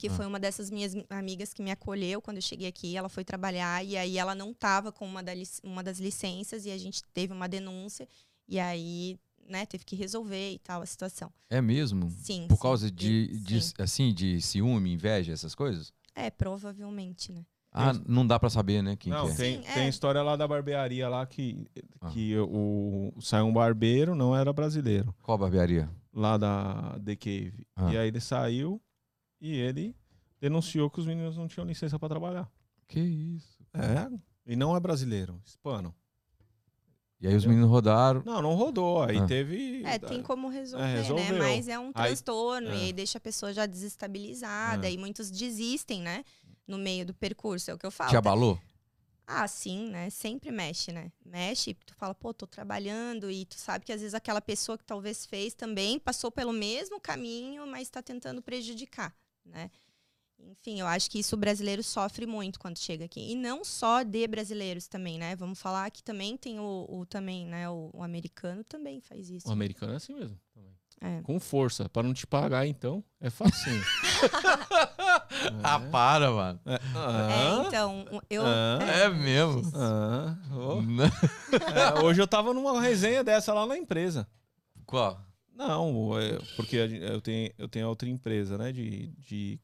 que Ah. foi uma dessas minhas amigas que me acolheu quando eu cheguei aqui. Ela foi trabalhar e aí ela não tava com uma, da uma das licenças e a gente teve uma denúncia e aí, né, teve que resolver e tal a situação. É mesmo? Sim. Por sim. causa de, E- de, sim. assim, de ciúme, inveja, essas coisas? É, provavelmente, né? Ah, não dá pra saber, né? Quem Não, que é. tem, Sim, tem é. história lá da barbearia lá que, Ah. que o, saiu um barbeiro, não era brasileiro, Qual barbearia? lá da The Cave. Ah. E aí ele saiu e ele denunciou que os meninos não tinham licença pra trabalhar. Que isso. É. E não é brasileiro, hispano. E aí os meninos rodaram. Não, não rodou. Aí Ah. teve. É, tem como resolver, É, né? Mas é um Aí- transtorno é. e aí deixa a pessoa já desestabilizada É. e muitos desistem, né? No meio do percurso, é o que eu falo. Te abalou? Ah, sim, né? Sempre mexe, né? Mexe, tu fala, pô, tô trabalhando e tu sabe que às vezes aquela pessoa que talvez fez também passou pelo mesmo caminho, mas tá tentando prejudicar, né? Enfim, eu acho que isso o brasileiro sofre muito quando chega aqui. E não só de brasileiros também, né? Vamos falar que também tem o, o também, né? O, o americano também faz isso. O americano é assim mesmo. também. É. Com força. Pra não te pagar, então, é facinho. (laughs) Ah, para, mano. É, É, ah, então, eu. Ah, É mesmo. ah, (laughs) oh. É, hoje eu tava numa resenha dessa lá na empresa. Qual? Não, é, porque eu tenho, eu tenho outra empresa, né? De, de,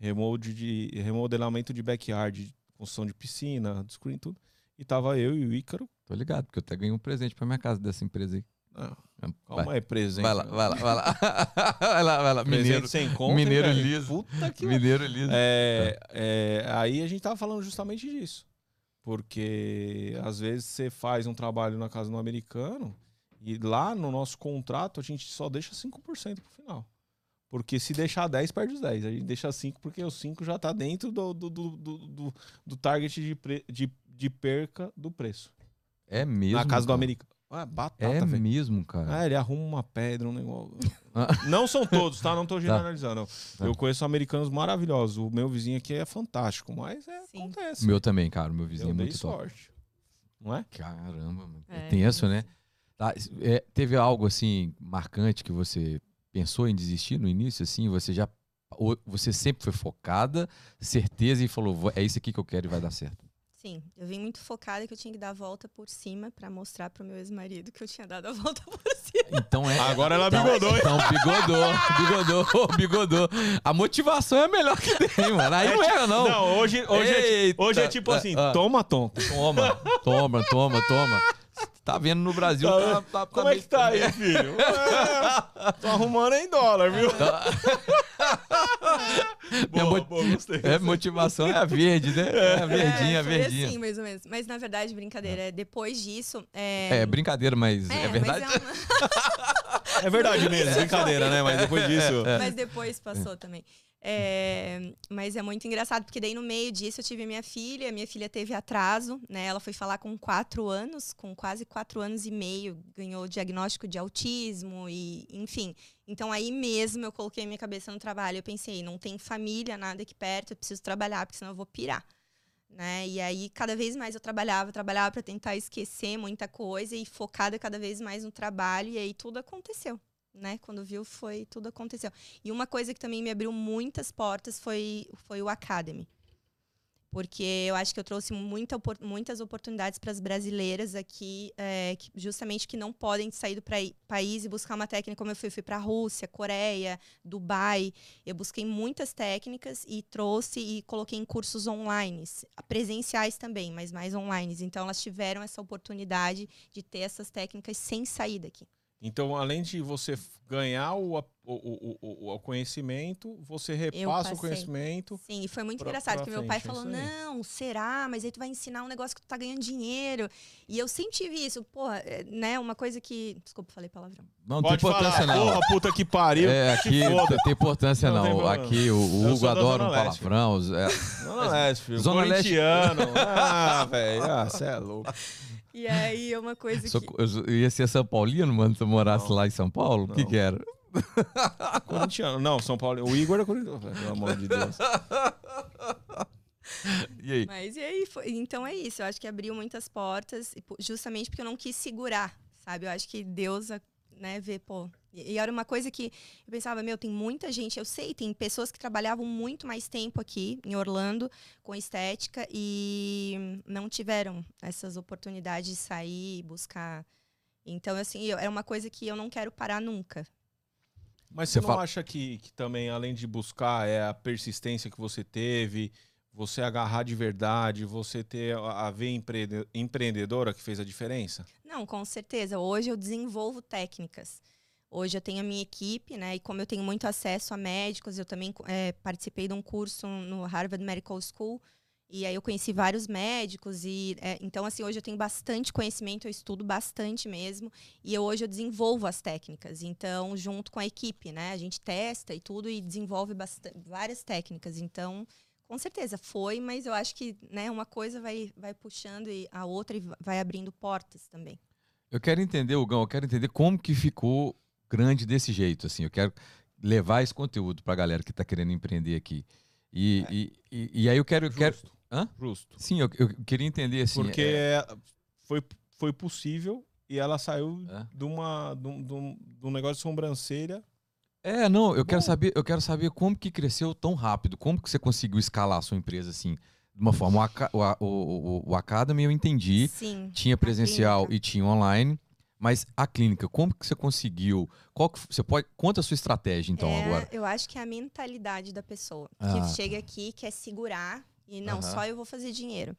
remolde de remodelamento de backyard, de construção de piscina, de screen, tudo. E tava eu e o Ícaro. Tô ligado, porque eu até ganhei um presente pra minha casa dessa empresa aí. Ah, Vai, calma aí, presente. vai lá, vai lá, vai lá. (laughs) vai lá, vai lá. Mineiro. sem conta. Mineiro velho? liso. Puta que Mineiro liso. É, é, aí a gente tava falando justamente disso. Porque às vezes você faz um trabalho na casa do americano e lá no nosso contrato a gente só deixa 5% pro final. Porque se deixar 10, perde os 10. A gente deixa 5 porque o 5 já tá dentro do, do, do, do, do- do target de, pre- de, de perca do preço. É mesmo. na casa do americano. Ah, batata, É velho. mesmo, cara. Ah, ele arruma uma pedra, um negócio. Ah. (laughs) Não são todos, tá? Não tô generalizando. Tá. Eu conheço americanos maravilhosos. O meu vizinho aqui é fantástico, mas é, Sim. acontece. O meu também, cara. O meu vizinho eu é dei muito top. sorte. Não é? Caramba, mano. É É, tenso, né? Tá, é, teve algo assim marcante que você pensou em desistir no início, assim? Você já. ou Você sempre foi focada, certeza e falou: "Vou- é isso aqui que eu quero e vai dar certo. Sim, eu vim muito focada que eu tinha que dar a volta por cima pra mostrar pro meu ex-marido que eu tinha dado a volta (laughs) por cima. Então é. Agora ela então, bigodou, hein? Então, bigodou, bigodou, (laughs) bigodou. A motivação é a melhor que tem, mano. Aí não erra, não. Não, hoje, hoje, é, Eita. hoje é tipo assim: Ah. toma, tonto. Toma, toma, toma, toma. Tá vendo no Brasil. Tá Tá, tá- Como é que tá aí, filho? É, tô arrumando em dólar, viu? (laughs) Minha boa, mo- boa, gostei. É, motivação é a verde, né? É a verdinha, a foi verdinha. assim, mais ou menos. Mas na verdade, brincadeira, é depois disso. É, É brincadeira, mas é, mas verdade. é uma- É verdade mesmo, (laughs) brincadeira, né? Mas depois disso. Mas depois passou também. É, mas é muito engraçado, porque daí no meio disso eu tive minha filha, minha filha teve atraso, né? Ela foi falar com quatro anos, com quase quatro anos e meio, ganhou diagnóstico de autismo e, enfim. Então aí mesmo eu coloquei minha cabeça no trabalho. Eu pensei, não tem família, nada aqui perto, eu preciso trabalhar, porque senão eu vou pirar. Né? E aí, cada vez mais eu trabalhava, trabalhava para tentar esquecer muita coisa e focada cada vez mais no trabalho, e aí tudo aconteceu né? Quando viu, foi tudo aconteceu. E uma coisa que também me abriu muitas portas foi, foi o Academy. Porque eu acho que eu trouxe muita, muitas oportunidades para as brasileiras aqui, é, que- justamente que não podem sair do país e buscar uma técnica como eu fui. Fui para a Rússia, Coreia, Dubai. Eu busquei muitas técnicas e trouxe e coloquei em cursos online, presenciais também, mas mais online. Então elas tiveram essa oportunidade de ter essas técnicas sem sair daqui. Então, além de você ganhar o, o, o, o, conhecimento, você repassa o conhecimento. Sim, e foi muito pra- engraçado, pra porque meu pai é falou, não, será? Mas aí tu vai ensinar um negócio que tu tá ganhando dinheiro. E eu sempre tive isso, porra, é, né? Uma coisa que. Desculpa, falei palavrão. Não, Pode tem importância, falar, não. porra, puta que pariu. É, aqui não tem importância, Não tem não. problema. Aqui o, o Eu Hugo adora um Leste. palavrão. é, Zona Leste, filho. Zona Leste. Corintiano. (laughs) Ah, velho. Ah, você é louco. E aí, é uma coisa sou- que. eu, ia ser São Paulino, mano, se eu morasse Não. lá em São Paulo. O que que era? Corintiano. Não, São Paulo. O Igor é corintiano. Pelo amor de Deus. (laughs) E aí? Mas e aí, foi- então é isso. Eu acho que abriu muitas portas, e po- justamente porque eu não quis segurar, sabe? Eu acho que Deus, né, vê, pô. E, era uma coisa que eu pensava, meu, tem muita gente, eu sei, tem pessoas que trabalhavam muito mais tempo aqui em Orlando com estética e não tiveram essas oportunidades de sair e buscar. Então, assim, eu- era uma coisa que eu não quero parar nunca. Mas Você não fala- acha que, que também, além de buscar, é a persistência que você teve, você agarrar de verdade, você ter a a veia empreende- empreendedora que fez a diferença? Não, com certeza. Hoje eu desenvolvo técnicas. Hoje eu tenho a minha equipe, né? E como eu tenho muito acesso a médicos, eu também eh, participei de um curso no Harvard Medical School. E aí eu conheci vários médicos e eh, então assim hoje eu tenho bastante conhecimento, eu estudo bastante mesmo e eu, hoje eu desenvolvo as técnicas. Então junto com a equipe, né? A gente testa e tudo e desenvolve várias técnicas. Então com certeza foi, mas eu acho que né, uma coisa vai, vai puxando e a outra e vai abrindo portas também. Eu quero entender, Hugão, eu quero entender como que ficou grande desse jeito, assim. Eu quero levar esse conteúdo pra galera que tá querendo empreender aqui. E, É. e, e, e aí eu quero... eu quero... Justo. Hã? Justo. Sim, eu, eu queria entender, assim... Porque é- é- foi, foi possível e ela saiu É. de, uma, de, um, de um- de um negócio de sobrancelha. É, não, eu quero saber, eu quero saber como que cresceu tão rápido, como que você conseguiu escalar a sua empresa assim, de uma forma. O, o, a- o, o, Academy eu entendi, Sim. tinha presencial e tinha online, mas a clínica, como que você conseguiu? Qual que, você pode conta a sua estratégia então É, agora? Eu acho que é a mentalidade da pessoa. Ah, que tá. chega aqui, quer segurar e não, só eu vou fazer dinheiro.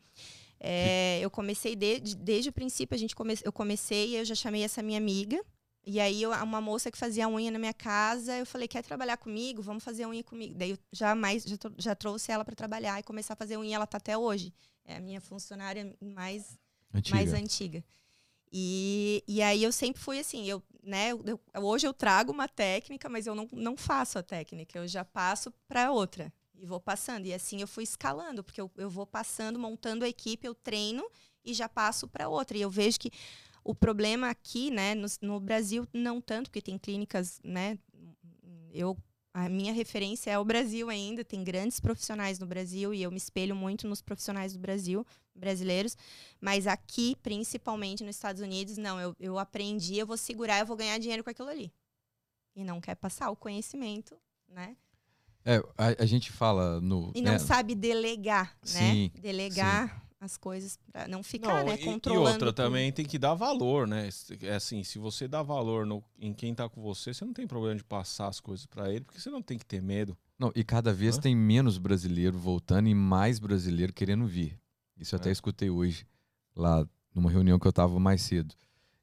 É, eu comecei de- de- desde o princípio, a gente come, eu comecei e eu já chamei essa minha amiga. E aí, eu- uma moça que fazia unha na minha casa, eu falei, quer trabalhar comigo? Vamos fazer unha comigo. Daí eu já, mais, já, já trouxe ela para trabalhar e começar a fazer unha. Ela tá até hoje. É a minha funcionária mais Antiga. mais antiga. E, e aí eu sempre fui assim, eu, né, eu- hoje eu trago uma técnica, mas eu não, não faço a técnica, eu já passo para outra e vou passando. E assim eu fui escalando, porque eu, eu vou passando, montando a equipe, eu treino e já passo para outra. E eu vejo que o problema aqui, né, no, no Brasil, não tanto, porque tem clínicas, né, eu a minha referência é o Brasil ainda, tem grandes profissionais no Brasil e eu me espelho muito nos profissionais do Brasil, brasileiros, mas aqui, principalmente nos Estados Unidos, não, eu, eu aprendi, eu vou segurar, eu vou ganhar dinheiro com aquilo ali. E não quer passar o conhecimento, né? É, a, a gente fala no. E não né, sabe delegar, né? Sim, Delegar as coisas para não ficar, Não, né, e- e, controlando outra tudo. também tem que dar valor, né? É assim, se você dá valor no- em quem tá com você, você não tem problema de passar as coisas pra ele, porque você não tem que ter medo. Não, e cada vez Hã? tem menos brasileiro voltando e mais brasileiro querendo vir. Isso eu até É. escutei hoje, lá numa reunião que eu tava mais cedo.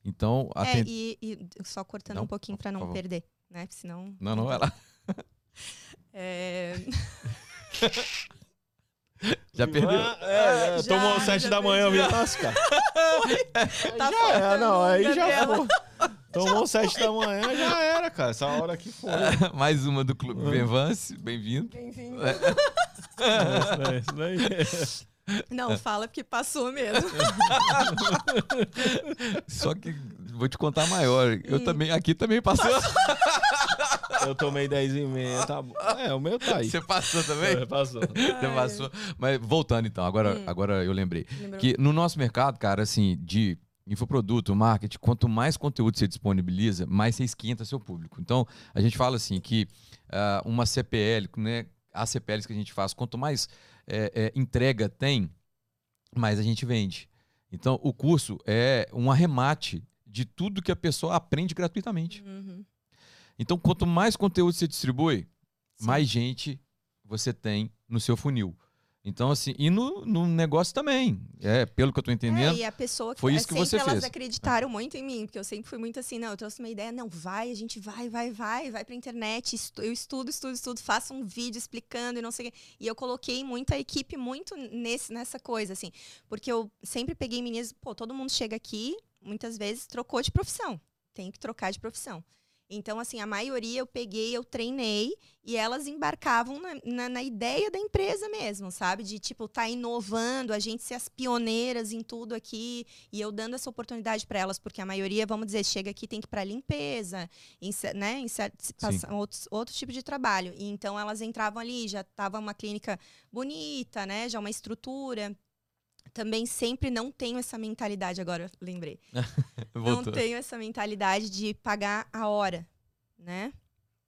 Então, É, e, e só cortando Não, um pouquinho para não favor. perder, né? Porque senão. Não, não, vai lá. (laughs) É, (laughs) (laughs) Já perdeu. Ah, é, é, Já, tomou sete já da manhã, viu? Lasca. (laughs) Tá já é, faltando não, aí já foi. Tomou sete da manhã, já era, cara. Essa hora que foi. (laughs) Mais uma do Clube Ah. Benvance, bem-vindo. Bem-vindo. É, isso (laughs) daí. Não, fala porque passou mesmo. Só que vou te contar maior. Eu Hum. também, aqui também passou. Eu tomei dez e meia, tá bom. É, o meu tá aí. Você passou também? É, passou. (laughs) Você passou. Mas voltando então, agora, Hum. agora eu lembrei. Lembrou? Que no nosso mercado, cara, assim, de infoproduto, marketing, quanto mais conteúdo você disponibiliza, mais você esquenta seu público. Então, a gente fala assim que ah, uma CPL, né, as CPLs que a gente faz, quanto mais é, é, entrega tem, mais a gente vende. Então, o curso é um arremate de tudo que a pessoa aprende gratuitamente. Uhum. Então, quanto mais conteúdo você distribui, Sim. mais gente você tem no seu funil. Então, assim, e no, no negócio também. É, pelo que eu tô entendendo. É, e a pessoa que foi é, isso que sempre você elas fez. acreditaram muito em mim, porque eu sempre fui muito assim, não, eu trouxe uma ideia, não, vai, a gente vai, vai, vai, vai pra internet, estu- eu estudo, estudo, estudo, faço um vídeo explicando e não sei o quê. E eu coloquei muito a equipe muito nesse, nessa coisa, assim, porque eu sempre peguei meninas, pô, todo mundo chega aqui, muitas vezes trocou de profissão, tem que trocar de profissão. Então, assim, a maioria eu peguei, eu treinei e elas embarcavam na, na, na ideia da empresa mesmo, sabe? De, tipo, tá inovando, a gente ser as pioneiras em tudo aqui e eu dando essa oportunidade para elas, porque a maioria, vamos dizer, chega aqui tem que ir para limpeza, em, né, em outros, outro tipo de trabalho. E então elas entravam ali, já tava uma clínica bonita, né, já uma estrutura. Também sempre não tenho essa mentalidade agora, lembrei. (laughs) Não tenho essa mentalidade de pagar a hora, né?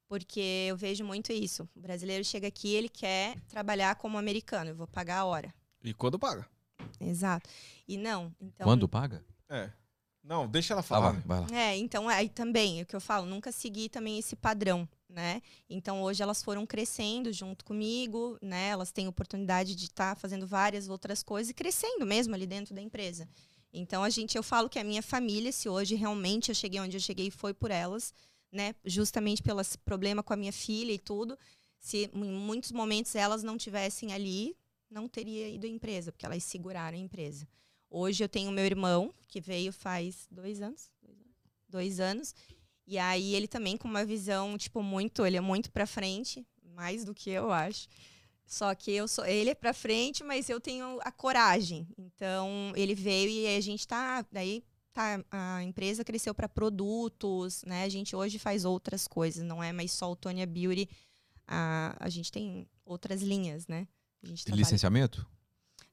Porque eu vejo muito isso. O brasileiro chega aqui, ele quer trabalhar como americano, eu vou pagar a hora. E quando paga? Exato. E não, então Quando paga? É. Não, deixa ela Ah, falar. vai, vai lá. É, então aí também, é o que eu falo, nunca segui também esse padrão, né? Então hoje elas foram crescendo junto comigo, né? Elas têm oportunidade de estar fazendo várias outras coisas e crescendo mesmo ali dentro da empresa. Então a gente, eu falo que a minha família, se hoje realmente eu cheguei onde eu cheguei, foi por elas, né? Justamente pelo problema com a minha filha e tudo. Se em muitos momentos elas não tivessem ali, não teria ido à empresa, porque elas seguraram a empresa. Hoje eu tenho meu irmão, que veio faz dois anos. Dois anos. E aí ele também com uma visão, tipo, muito, ele é muito pra frente, mais do que eu acho. Só que eu sou, ele é pra frente, mas eu tenho a coragem. Então, ele veio e a gente tá, daí tá, a empresa cresceu para produtos, né? A gente hoje faz outras coisas, não é mais só o Tonya Beauty. A, a gente tem outras linhas, né? Trabalha- Licenciamento?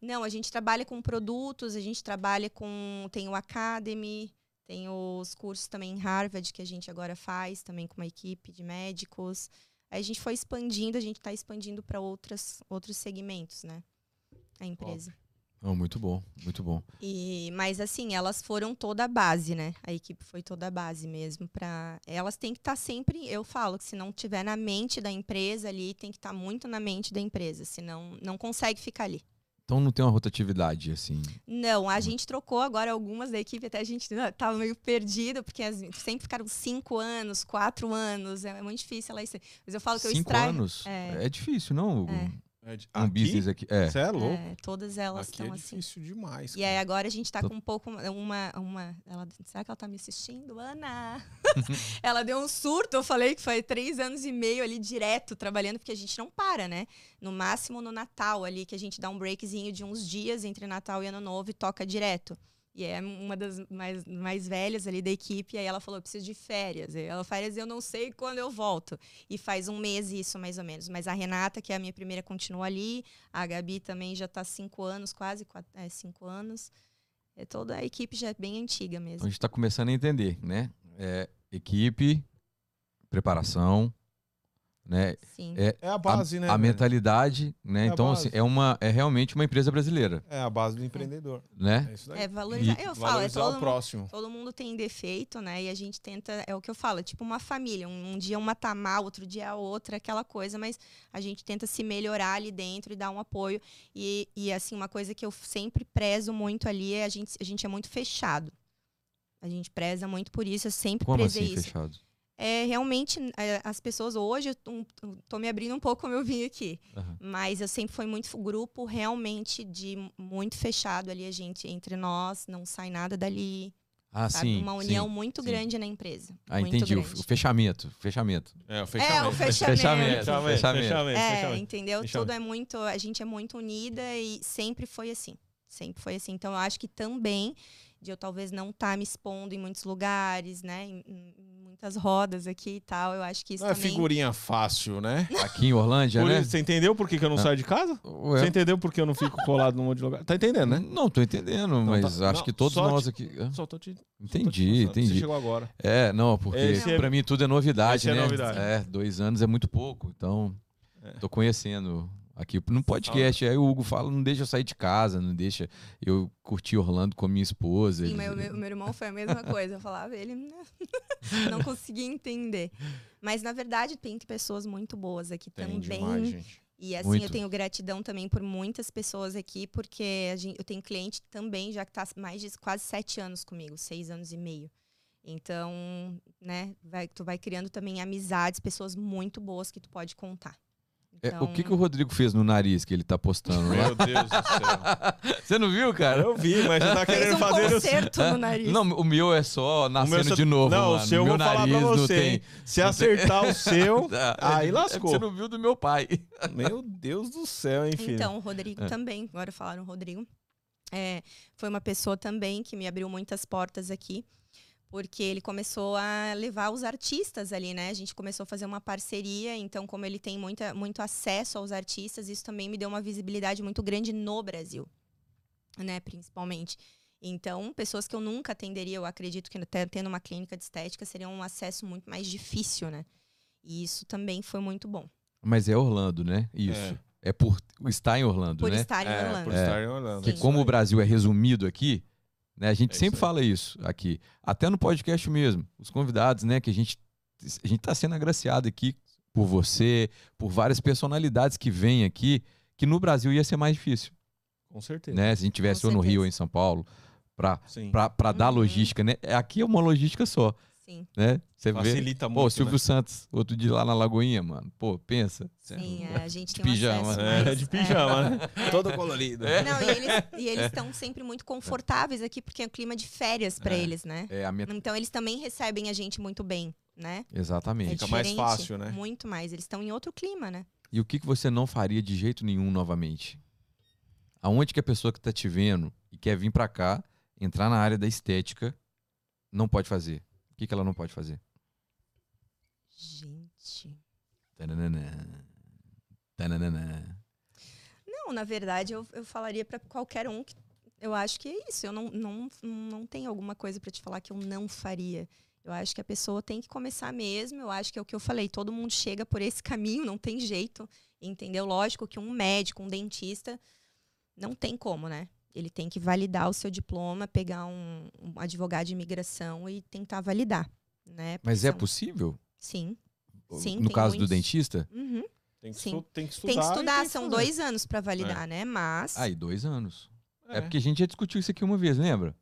não, a gente trabalha com produtos, a gente trabalha com. Tem o Academy, tem os cursos também em Harvard, que a gente agora faz, também com uma equipe de médicos. Aí a gente foi expandindo, a gente está expandindo para outros segmentos, né? A empresa. Oh, muito bom, muito bom. E, mas assim, elas foram toda a base, né? A equipe foi toda a base mesmo para elas têm que estar sempre, eu falo que se não tiver na mente da empresa ali, tem que estar muito na mente da empresa, senão não consegue ficar ali. Então não tem uma rotatividade, assim. Não, a gente trocou agora algumas da equipe, até a gente tava meio perdido, porque as, sempre ficaram cinco anos, quatro anos, é muito difícil ela isso. Mas eu falo que eu Cinco extraio. anos? É. É. difícil, não, Hugo? É. É de- Um business aqui. É. Você é louco. É, todas elas Aqui é estão assim. difícil demais. E aí cara. agora a gente tá Tô- com um pouco uma uma ela, será que ela tá me assistindo, Ana? (laughs) ela deu um surto, eu falei que foi três anos e meio ali direto trabalhando porque a gente não para, né? No máximo no Natal ali que a gente dá um breakzinho de uns dias entre Natal e Ano Novo e toca direto. E é uma das mais, mais velhas ali da equipe. E aí ela falou: preciso de férias. E ela, férias eu não sei quando eu volto. E faz um mês isso, mais ou menos. Mas a Renata, que é a minha primeira, continua ali. A Gabi também já está cinco anos, quase quatro, é, cinco anos. É, toda a equipe já é bem antiga Então a mesmo. gente está começando a entender, né? É, equipe, preparação, né? Sim. É, É a base, a, né? a velho? mentalidade, né? É então, assim, é, uma, é realmente uma empresa brasileira, É a base do empreendedor. né? É isso daí. É valorizar. E eu falo, é Valorizar todo o mundo, próximo. todo mundo tem defeito, né? E a gente tenta, é o que eu falo, é tipo uma família. Um, um dia uma tá mal, outro dia a outra, aquela coisa, mas a gente tenta se melhorar ali dentro e dar um apoio. E, e assim, uma coisa que eu sempre prezo muito ali é a gente, a gente é muito fechado. A gente preza muito por isso, eu sempre Como prezei assim, isso. fechado? É, realmente, é, as pessoas hoje, eu tô- me abrindo um pouco como eu vim aqui. Aham. Mas eu sempre fui muito grupo, realmente, de muito fechado ali, a gente, entre nós, não sai nada dali. Ah, sabe? sim. Uma união sim. muito sim. grande na empresa. Ah, muito entendi. O, grande. o fechamento. Fechamento. É, o É, o fechamento. fechamento. Fechamento. Fechamento, Fechamento. fechamento, É, fechamento. entendeu? Fechamento. Tudo é muito. A gente é muito unida e sempre foi assim. Sempre foi assim. Então, eu acho que também, de eu talvez não estar me expondo em muitos lugares, né? Em, em muitas rodas aqui e tal, eu acho que isso Não é também. figurinha fácil, né? Aqui em Orlândia, Por né? isso, Você entendeu por que, que eu não Ah. saio de casa? Ué, Você entendeu por que eu não fico colado num monte de lugar? Tá entendendo, né? Não, tô entendendo, mas tá- acho não, que todos nós te- aqui. é, Só tô te. só tô te Entendi. Você entendi. chegou agora. É, não, porque Esse é- pra mim tudo é novidade, Esse é né? novidade. É, dois anos é muito pouco, então É. tô conhecendo aqui no podcast. Aí o Hugo fala, não deixa eu sair de casa, não deixa eu curtir Orlando com a minha esposa. Sim, Ele- mas o meu, irmão foi a mesma coisa. Eu falava, ele né? (laughs) não conseguia entender. Mas, na verdade, tem pessoas muito boas aqui Tem também. demais, gente. E assim, Muito. eu tenho gratidão também por muitas pessoas aqui, porque a gente, eu tenho cliente também já que está mais de quase sete anos comigo, seis anos e meio. Então, né, vai, tu vai criando também amizades, pessoas muito boas que tu pode contar. É, Então, o que, que o Rodrigo fez no nariz que ele tá postando lá? Meu Deus do céu. (laughs) Você não viu, cara? Eu vi, mas você tá Fez querendo um fazer... concerto no nariz. Não, o meu é só O nascendo meu só- de novo. Não, o mano. seu eu meu vou falar pra nariz não você. tem. Se acertar o seu, (laughs) Ah, Aí é lascou. Você não viu do meu pai. (laughs) meu Deus do céu, hein, filho? Então, o Rodrigo É. também, agora falaram o Rodrigo, é, foi uma pessoa também que me abriu muitas portas aqui, porque ele começou a levar os artistas ali, né? A gente começou a fazer uma parceria, então, como ele tem muita, muito acesso aos artistas, isso também me deu uma visibilidade muito grande no Brasil, né? Principalmente. Então, pessoas que eu nunca atenderia, eu acredito que até tendo uma clínica de estética seria um acesso muito mais difícil, né? E isso também foi muito bom. Mas é Orlando, né? Isso. É, por estar em Orlando, Por né? estar em É, Orlando. por estar em Orlando. Que Sim. como o Brasil é resumido aqui, né? A gente É sempre fala isso aqui. Até no podcast mesmo. Os convidados, né? Que a gente a gente tá sendo agraciado aqui por você, por várias personalidades que vêm aqui, que no Brasil ia ser mais difícil, Com certeza. né? Se a gente tivesse ou no Rio ou em São Paulo, para dar Uhum. logística, né? Aqui é uma logística só, Sim, né? Você vê. Facilita Pô, muito. Silvio né? Santos, outro dia lá na Lagoinha, mano. Pô, pensa. sim, é, a gente De tem um pijama. acesso (laughs) É, mais- de pijama, né? (laughs) Todo colorido. É. Não, e eles e eles estão sempre muito confortáveis aqui, porque é um clima de férias para É. eles, né? É a minha. Então eles também recebem a gente muito bem, né? É Exatamente. Fica mais fácil, né? Muito mais. Eles estão em outro clima, né? E o que, que você não faria de jeito nenhum novamente? Aonde que a pessoa que tá te vendo e quer vir pra cá, entrar na área da estética, não pode fazer? O que, que ela não pode fazer? Gente. Tananana. Tananana. Não, na verdade, eu, eu falaria para qualquer um que eu acho que é isso. Eu não, não, não tenho alguma coisa para te falar que eu não faria. Eu acho que a pessoa tem que começar mesmo. Eu acho que é o que eu falei. Todo mundo chega por esse caminho, não tem jeito. Entendeu? Lógico que um médico, um dentista, não tem como, né? Ele tem que validar o seu diploma, pegar um, um advogado de imigração e tentar validar, né? Mas é possível? Sim. Sim, no tem caso do muitos. dentista? Uhum. Tem que, Sim. tem que estudar. Tem que estudar, que são fazer. dois anos para validar, né? Mas. Aí, dois anos. É. É. porque a gente já discutiu isso aqui uma vez, lembra?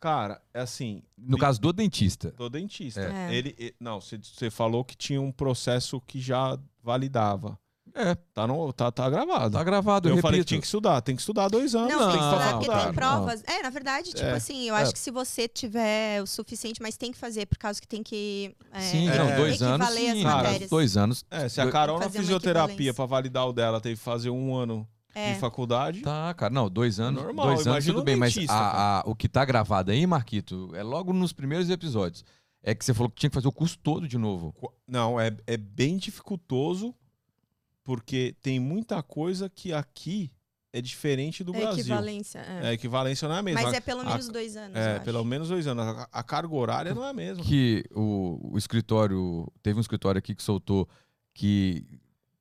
Cara, é assim. No caso do dentista. do dentista. É. Ele, e- não, você falou que tinha um processo que já validava. É, Tá, no, tá, tá gravado. tá gravado, eu, eu falei que tinha que estudar. Tem que estudar dois anos. Não, tem que Não, estudar não, porque tem provas. É, na verdade, tipo É. assim, eu acho que se você tiver o suficiente, mas tem que fazer, por causa que tem que. É, Sim, É. não, dois anos. Sim, Cara, matérias. dois anos. É, se a Carol na fisioterapia, pra validar o dela, teve que fazer um ano É. de faculdade. Tá, cara. Não, dois anos. normal, dois anos, tudo um bem, mas a- a- o que tá gravado aí, Marquito, é logo nos primeiros episódios. É que você falou que tinha que fazer o curso todo de novo. Não, é, é bem dificultoso, porque tem muita coisa que aqui é diferente do É Brasil. equivalência. é. É, a equivalência não é a mesma. Mas é pelo a- menos dois anos. É, eu acho. pelo menos dois anos. A, a carga horária não é a mesma. Que o, o escritório. Teve um escritório aqui que soltou que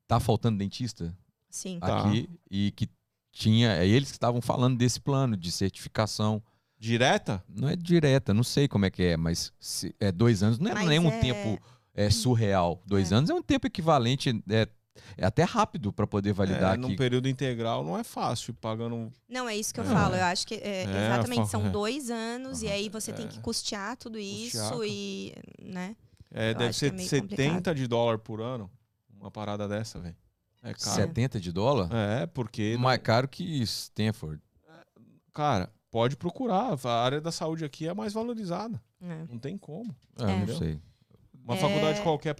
tá faltando dentista Sim. Tá. aqui e que tinha. É eles que estavam falando desse plano de certificação. Direta? Não é direta, não sei como é que é, mas se- é dois anos não é Mas nenhum é- tempo é, surreal. Dois É. anos é um tempo equivalente, é, é até rápido para poder validar é, num aqui. período integral não é fácil, pagando. Não, é isso que eu É. falo. Eu acho que é, É, exatamente fa- são é. dois anos e aí você tem É. que custear tudo isso Custear. e. né? É, Eu deve é ser meio 70 de dólar por ano. Uma parada dessa, velho. É caro. 70 de dólar? É, porque. não- Mais caro que Stanford. Cara, pode procurar. A área da saúde aqui é mais valorizada. É. Não tem como. É, É. não sei. Uma É. faculdade qualquer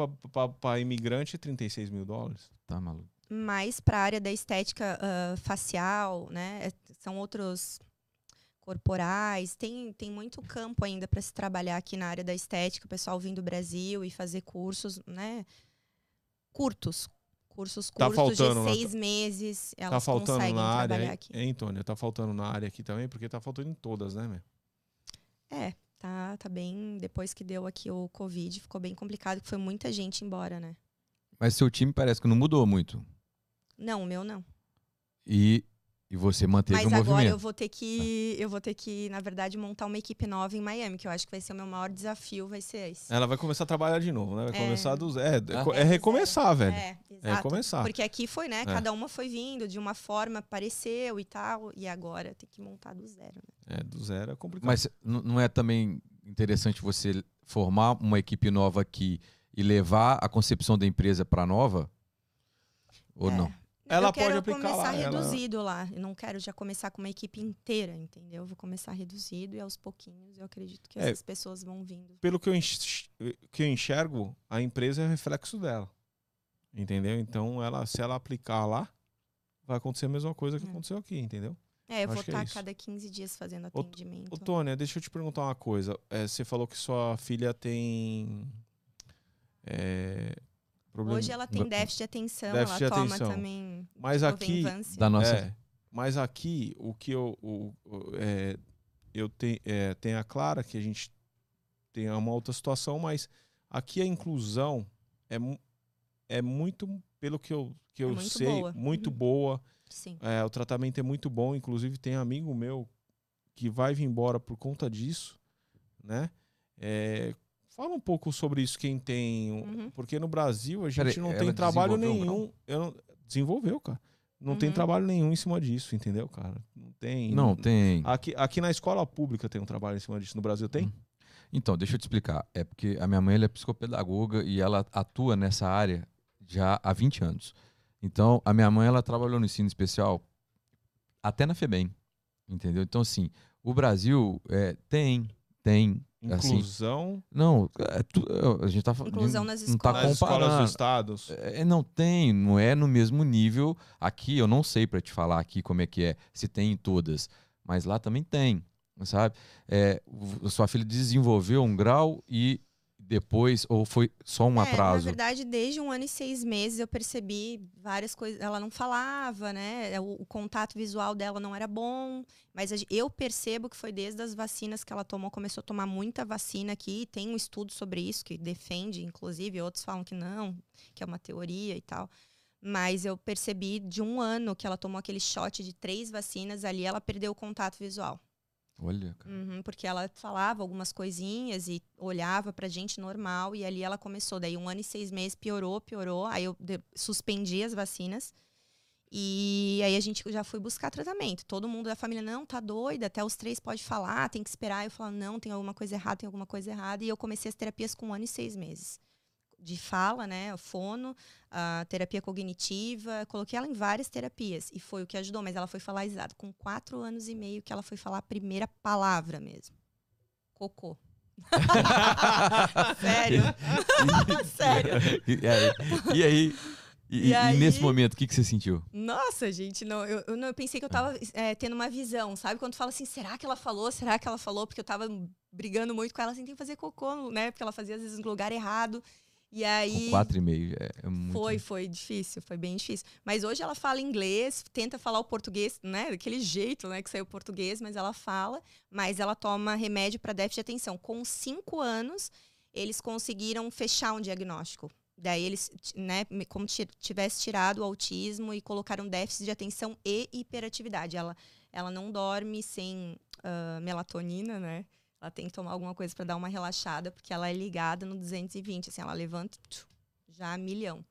para imigrante é 36 mil dólares. Tá maluco. mais para a área da estética ah, facial, né? É, São outros corporais. Tem, tem muito campo ainda para se trabalhar aqui na área da estética. O pessoal vindo do Brasil e fazer cursos, né? Curtos. Cursos Tá curtos faltando, de seis meses. Elas tá faltando conseguem na área, trabalhar hein, aqui. hein, Antônio? Tá faltando na área aqui também, porque tá faltando em todas, né, meu? É, tá, tá bem. Depois que deu aqui o Covid, ficou bem complicado, que foi muita gente embora, né? Mas seu time parece que não mudou muito. Não, o meu não. E, e você manteve Mas o agora movimento. eu vou ter que, eu vou ter que, na verdade, montar uma equipe nova em Miami, que eu acho que vai ser o meu maior desafio, vai ser esse. Ela vai começar a trabalhar de novo, né? Vai É. começar do zero. É, Ah. é, co- É, é recomeçar, velho. É, É exato. recomeçar. Porque aqui foi, né? Cada uma foi vindo de uma forma, apareceu e tal, e agora tem que montar do zero. né? É, do zero é complicado. Mas não é também interessante você formar uma equipe nova aqui e levar a concepção da empresa para nova? Ou É. não? Ela eu quero pode aplicar começar lá, ela- reduzido lá. Eu não quero já começar com uma equipe inteira, entendeu? Eu vou começar reduzido e aos pouquinhos eu acredito que É. essas pessoas vão vindo. Pelo que eu, que eu enxergo, a empresa é reflexo dela. Entendeu? Então, ela, se ela aplicar lá, vai acontecer a mesma coisa que É. aconteceu aqui, entendeu? É, eu vou é estar a isso. cada 15 dias fazendo atendimento. Ô, Tônia, deixa eu te perguntar uma coisa. É, você falou que sua filha tem. é, problema- Hoje ela tem déficit de atenção, Déficit ela de toma atenção. também Mas aqui. Da nossa. É, mas aqui, o que eu. o- o- é, eu tenho, é, tem a Clara, que a gente tem uma outra situação, mas aqui a inclusão é, é muito, pelo que eu, que eu muito sei, boa. muito Uhum. boa. Sim. É, o tratamento é muito bom. Inclusive, tem amigo meu que vai vir embora por conta disso, né? Fala um pouco sobre isso, quem tem. um- Uhum. Porque no Brasil a gente Peraí, não tem trabalho um nenhum. Eu não- desenvolveu, cara. Não tem Uhum. trabalho nenhum em cima disso, entendeu, cara? Não tem. Não, tem. Aqui, aqui na escola pública tem um trabalho em cima disso. No Brasil tem? Hum. Então, deixa eu te explicar. É porque a minha mãe ela é psicopedagoga e ela atua nessa área já há 20 anos. Então, a minha mãe ela trabalhou no ensino especial até na FEBEM. Entendeu? Então, assim, o Brasil é, tem, tem. Assim, Inclusão não, é tu- a gente tá falando. Inclusão nas não tá escolas. nas escolas comparando. dos estados. É, não tem, não é no mesmo nível. Aqui eu não sei para te falar aqui como é que é, se tem em todas, mas lá também tem, sabe? É, sua filha desenvolveu um grau e depois ou foi só um É, atraso? Na verdade, desde um ano e seis meses eu percebi várias coisas. Ela não falava, né? O, o contato visual dela não era bom. Mas eu percebo que foi desde as vacinas que ela tomou, começou a tomar muita vacina aqui. Tem um estudo sobre isso que defende, inclusive, outros falam que não, que é uma teoria e tal. Mas eu percebi de um ano que ela tomou aquele shot de três vacinas, ali ela perdeu o contato visual. Olha, cara. Uhum, porque ela falava algumas coisinhas e olhava pra gente normal e ali ela começou. Daí um ano e seis meses piorou, piorou. Aí eu suspendi as vacinas e aí a gente já foi buscar tratamento. Todo mundo da família, não, tá doida, até os três pode falar, tem que esperar. Eu falava, não, tem alguma coisa errada, tem alguma coisa errada. E eu comecei as terapias com um ano e seis meses. De fala, né, fono, a terapia cognitiva, coloquei ela em várias terapias e foi o que ajudou, mas ela foi falar exato com quatro anos e meio que ela foi falar a primeira palavra mesmo. Cocô. (laughs) Sério? (laughs) Sério. E aí? E, aí, e, E e aí? nesse momento, o que, que você sentiu? Nossa, gente, não, eu, eu, eu pensei que eu tava é, tendo uma visão, sabe? Quando fala assim, será que ela falou? Será que ela falou? Porque eu tava brigando muito com ela, assim, tem que fazer cocô, né? Porque ela fazia às vezes no lugar errado. E aí. Com quatro e meio. É, é muito... Foi, foi difícil, foi bem difícil. Mas hoje ela fala inglês, tenta falar o português, né? Daquele jeito, né? Que saiu português, mas ela fala. Mas ela toma remédio para déficit de atenção. Com cinco anos, eles conseguiram fechar um diagnóstico. Daí eles, né, como ti- tivesse tirado o autismo e colocaram déficit de atenção e hiperatividade. Ela, ela não dorme sem ah, melatonina, né? Ela tem que tomar alguma coisa para dar uma relaxada, porque ela é ligada no 220, assim, ela levanta tchu, já a milhão.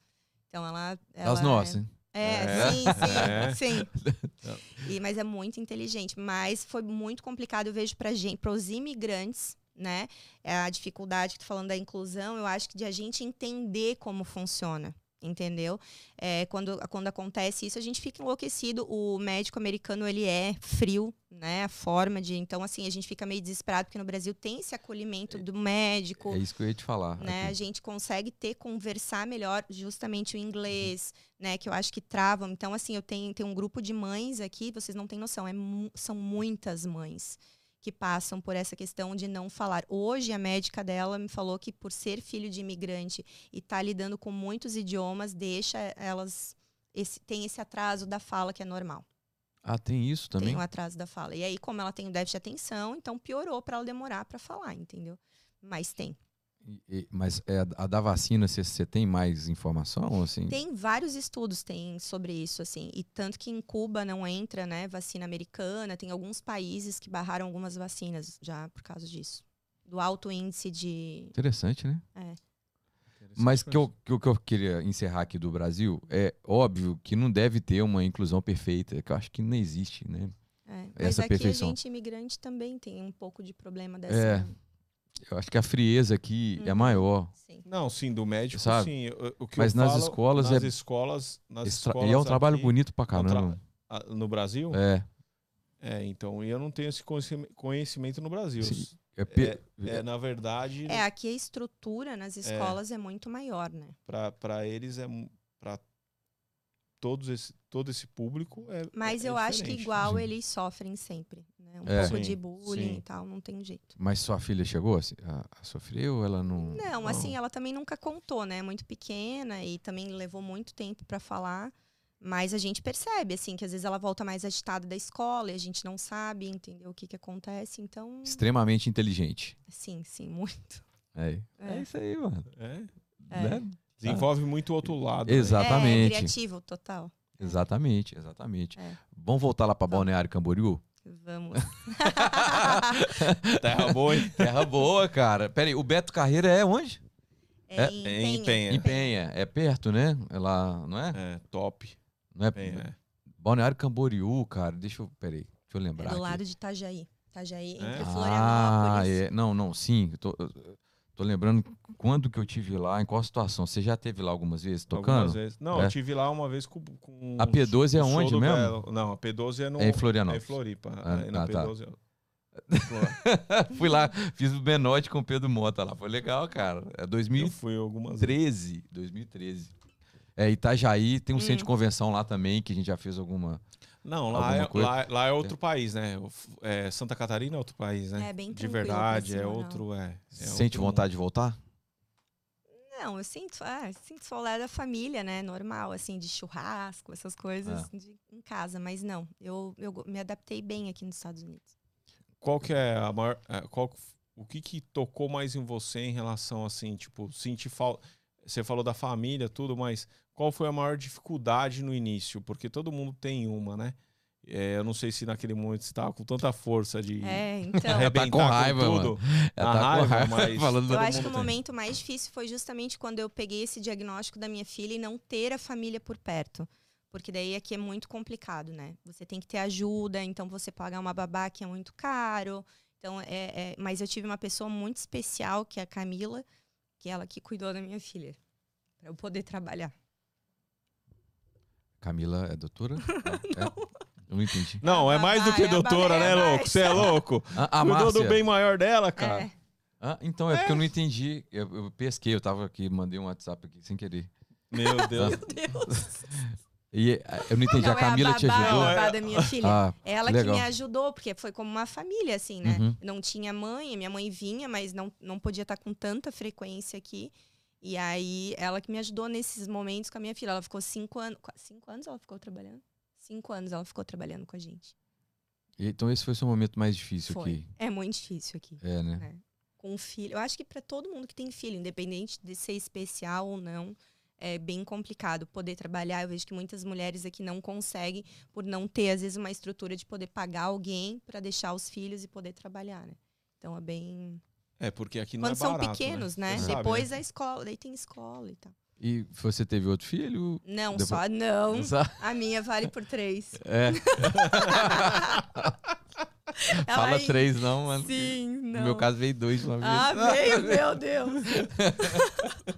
Então ela. ela As nossas, hein? É, É. sim, É. sim, sim. (laughs) E, mas é muito inteligente. Mas foi muito complicado, eu vejo para gente, para os imigrantes, né? É a dificuldade que tu falando da inclusão, eu acho que de a gente entender como funciona. Entendeu? É, quando, quando acontece isso, a gente fica enlouquecido. O médico americano, ele é frio, né? A forma de. Então, assim, a gente fica meio desesperado, porque no Brasil tem esse acolhimento do médico É isso que eu ia te falar. né? A gente consegue ter, conversar melhor justamente o inglês, né? Que eu acho que travam. Então, assim, eu tenho, tenho um grupo de mães aqui, vocês não têm noção, é mu- são muitas mães que passam por essa questão de não falar. Hoje, a médica dela me falou que por ser filho de imigrante e estar lidando com muitos idiomas, deixa elas... Esse, tem esse atraso da fala que é normal. Ah, tem isso também? Tem o atraso da fala. E aí, como ela tem o déficit de atenção, então piorou para ela demorar para falar, entendeu? Mas tem. Mas é, a da vacina, você tem mais informação? Assim? Tem vários estudos tem sobre isso, assim. E tanto que em Cuba não entra, né, vacina americana. Tem alguns países que barraram algumas vacinas já por causa disso. Do alto índice de. Interessante, né? É. Mas que eu, que, o que eu queria encerrar aqui do Brasil é óbvio que não deve ter uma inclusão perfeita, que eu acho que não existe, né? É. Mas Essa aqui perfeição. a gente imigrante também tem um pouco de problema dessa. É. Eu acho que a frieza aqui é Uhum. maior. Sim. Não, sim, do médico, Sabe? sim. O, Mas eu nas falo, escolas nas é- escolas, nas escolas e é um trabalho aqui, bonito pra é um tra- caramba. no Brasil? É. É, então, e eu não tenho esse conhecime- conhecimento no Brasil. Sim. É, pe- É, na verdade, É, aqui a estrutura nas escolas é, muito maior, né? para eles é para todos esse todo esse público é Mas é eu acho que igual Sim. eles sofrem sempre. Né? Um É. pouco Sim, de bullying sim. e tal, não tem jeito. Mas sua filha chegou assim, a, a sofrer ou ela não? Não, assim, ela também nunca contou, né? Muito pequena e também levou muito tempo pra falar. Mas a gente percebe, assim, que às vezes ela volta mais agitada da escola e a gente não sabe, entendeu? O que que acontece. Então, Extremamente inteligente. sim, sim, muito. É. É, É. isso aí, mano. É, É. Né? Desenvolve muito o outro lado. né? Exatamente. É criativo, total. Exatamente, exatamente. É. Vamos voltar lá pra Vamos. Balneário Camboriú? Vamos. (laughs) Terra boa, hein? Terra boa, cara. Pera aí, o Beto Carreira é onde? É, É, em em Penha. Em Penha. É perto, né? É lá, não é? É, top. Não é? Penha, é. Balneário Camboriú, cara. Deixa eu. Peraí, deixa eu É lembrar. do aqui. lado de Itajaí. Itajaí, entre É? Ah, Florianópolis. é. Não, não, sim. eu Tô, eu tô lembrando quando que eu tive lá, em qual situação. Você já teve lá algumas vezes tocando? Algumas vezes. Não, É. eu tive lá uma vez com. com A P12 é o show onde mesmo? Belo. Não, a P12 é no. É em É em Florianópolis. Floripa. Ah, Aí na ah, tá. P12 é- (laughs) Fui lá, fiz o Benote com o Pedro Mota lá. Foi legal, cara. É Eu 2013. fui algumas vezes. 2013. É, Itajaí tem um Hum. centro de convenção lá também, que a gente já fez alguma. Não, lá Alguma é, lá, lá é outro país, né? É, Santa Catarina é outro país, né? É bem De verdade, é outro. É, é Sente outro vontade de voltar? Não, eu sinto, ah, sinto saudade da família, né? Normal, assim, de churrasco, essas coisas É. de- em casa. Mas não, eu, eu me adaptei bem aqui nos Estados Unidos. Qual que é a maior. é, Qual, o que que tocou mais em você em relação, assim, tipo, sentir falta. Você falou da família, tudo, mas qual foi a maior dificuldade no início? Porque todo mundo tem uma, né? É, eu não sei se naquele momento você estava com tanta força de É, (laughs) então. arrebentar com raiva, tudo. Ela Na tá com raiva, raiva, (laughs) mas falando Eu acho que o tem. momento mais difícil foi justamente quando eu peguei esse diagnóstico da minha filha e não ter a família por perto. Porque daí aqui é muito complicado, né? Você tem que ter ajuda, então você pagar uma babá que é muito caro. Então, é, é- Mas eu tive uma pessoa muito especial, que é a Camila, que é ela que cuidou da minha filha. Pra eu poder trabalhar. Camila é doutora? (laughs) Não. É? Eu não entendi. Não, é mais do que a doutora, né, louco? Você é louco? A, a Cuidou Márcia. do bem maior dela, cara. É. Ah, então, é, porque eu não entendi. Eu, eu pesquei, eu tava aqui, mandei um WhatsApp aqui sem querer. Meu (laughs) Deus. Deus. E eh, eu não entendi, Não, a Camila é a te babá, ajudou? a Não, babá é- da minha filha. Ah, Ela legal. que me ajudou, porque foi como uma família, assim, né? Uhum. Não tinha mãe, minha mãe vinha, mas não, não podia estar com tanta frequência aqui. E aí, ela que me ajudou nesses momentos com a minha filha. Ela ficou cinco anos. Cinco anos ela ficou trabalhando? Cinco anos ela ficou trabalhando com a gente. Então esse foi o seu momento mais difícil Foi. aqui. É muito difícil aqui. É, né? Com um filho. Eu acho que para todo mundo que tem filho, independente de ser especial ou não, é bem complicado poder trabalhar. Eu vejo que muitas mulheres aqui não conseguem por não ter, às vezes, uma estrutura de poder pagar alguém para deixar os filhos e poder trabalhar, né? Então é bem. É, porque aqui não Quando é são barato, pequenos, né? Sabe, Depois a escola, daí tem escola e tal. E você teve outro filho? Não, Depois- só não. Só- A minha vale por três. É. (laughs) (laughs) Fala Ela- três, não, mano. Sim, não. No meu caso veio dois uma vez. Ah, veio, meu Deus. (laughs)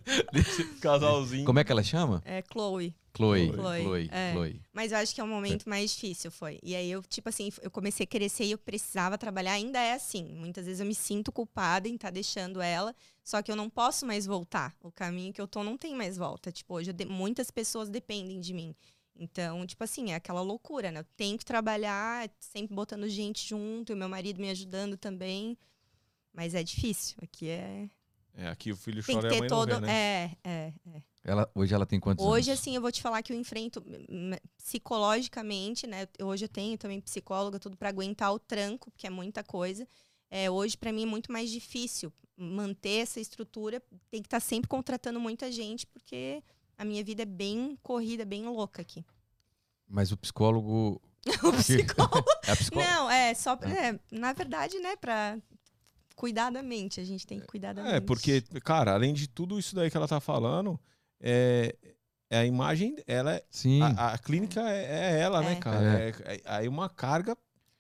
Casalzinho. Como é que ela chama? É Chloe. Chloe. Chloe, Chloe. é. Chloe. Mas eu acho que é o momento mais difícil, foi. E aí eu, tipo assim, eu comecei a crescer e eu precisava trabalhar. Ainda é assim. Muitas vezes eu me sinto culpada em estar deixando ela, só que eu não posso mais voltar. O caminho que eu tô não tem mais volta. Tipo, hoje muitas pessoas dependem de mim. Então, tipo assim, é aquela loucura, né? Eu tenho que trabalhar, sempre botando gente junto, e o meu marido me ajudando também. Mas é difícil. Aqui é. É, aqui o filho Tem que chora e a mãe todo. não vê, né? É, é, é. Ela, hoje ela tem quantos Hoje, anos? assim, eu vou te falar que eu enfrento psicologicamente, né? Hoje eu tenho também psicóloga, tudo para aguentar o tranco, porque é muita coisa. É, hoje, para mim, é muito mais difícil manter essa estrutura. Tem que estar sempre contratando muita gente, porque a minha vida é bem corrida, bem louca aqui. Mas o psicólogo. (laughs) O psicólogo. (laughs) É a psicóloga? Não, é só. Ah. É, na verdade, né, para cuidar da mente. A gente tem que cuidar da mente. É, porque, cara, além de tudo isso daí que ela tá falando, é, é a imagem, ela é, Sim. a, a clínica é, é ela, né, É. cara? É, é- aí uma carga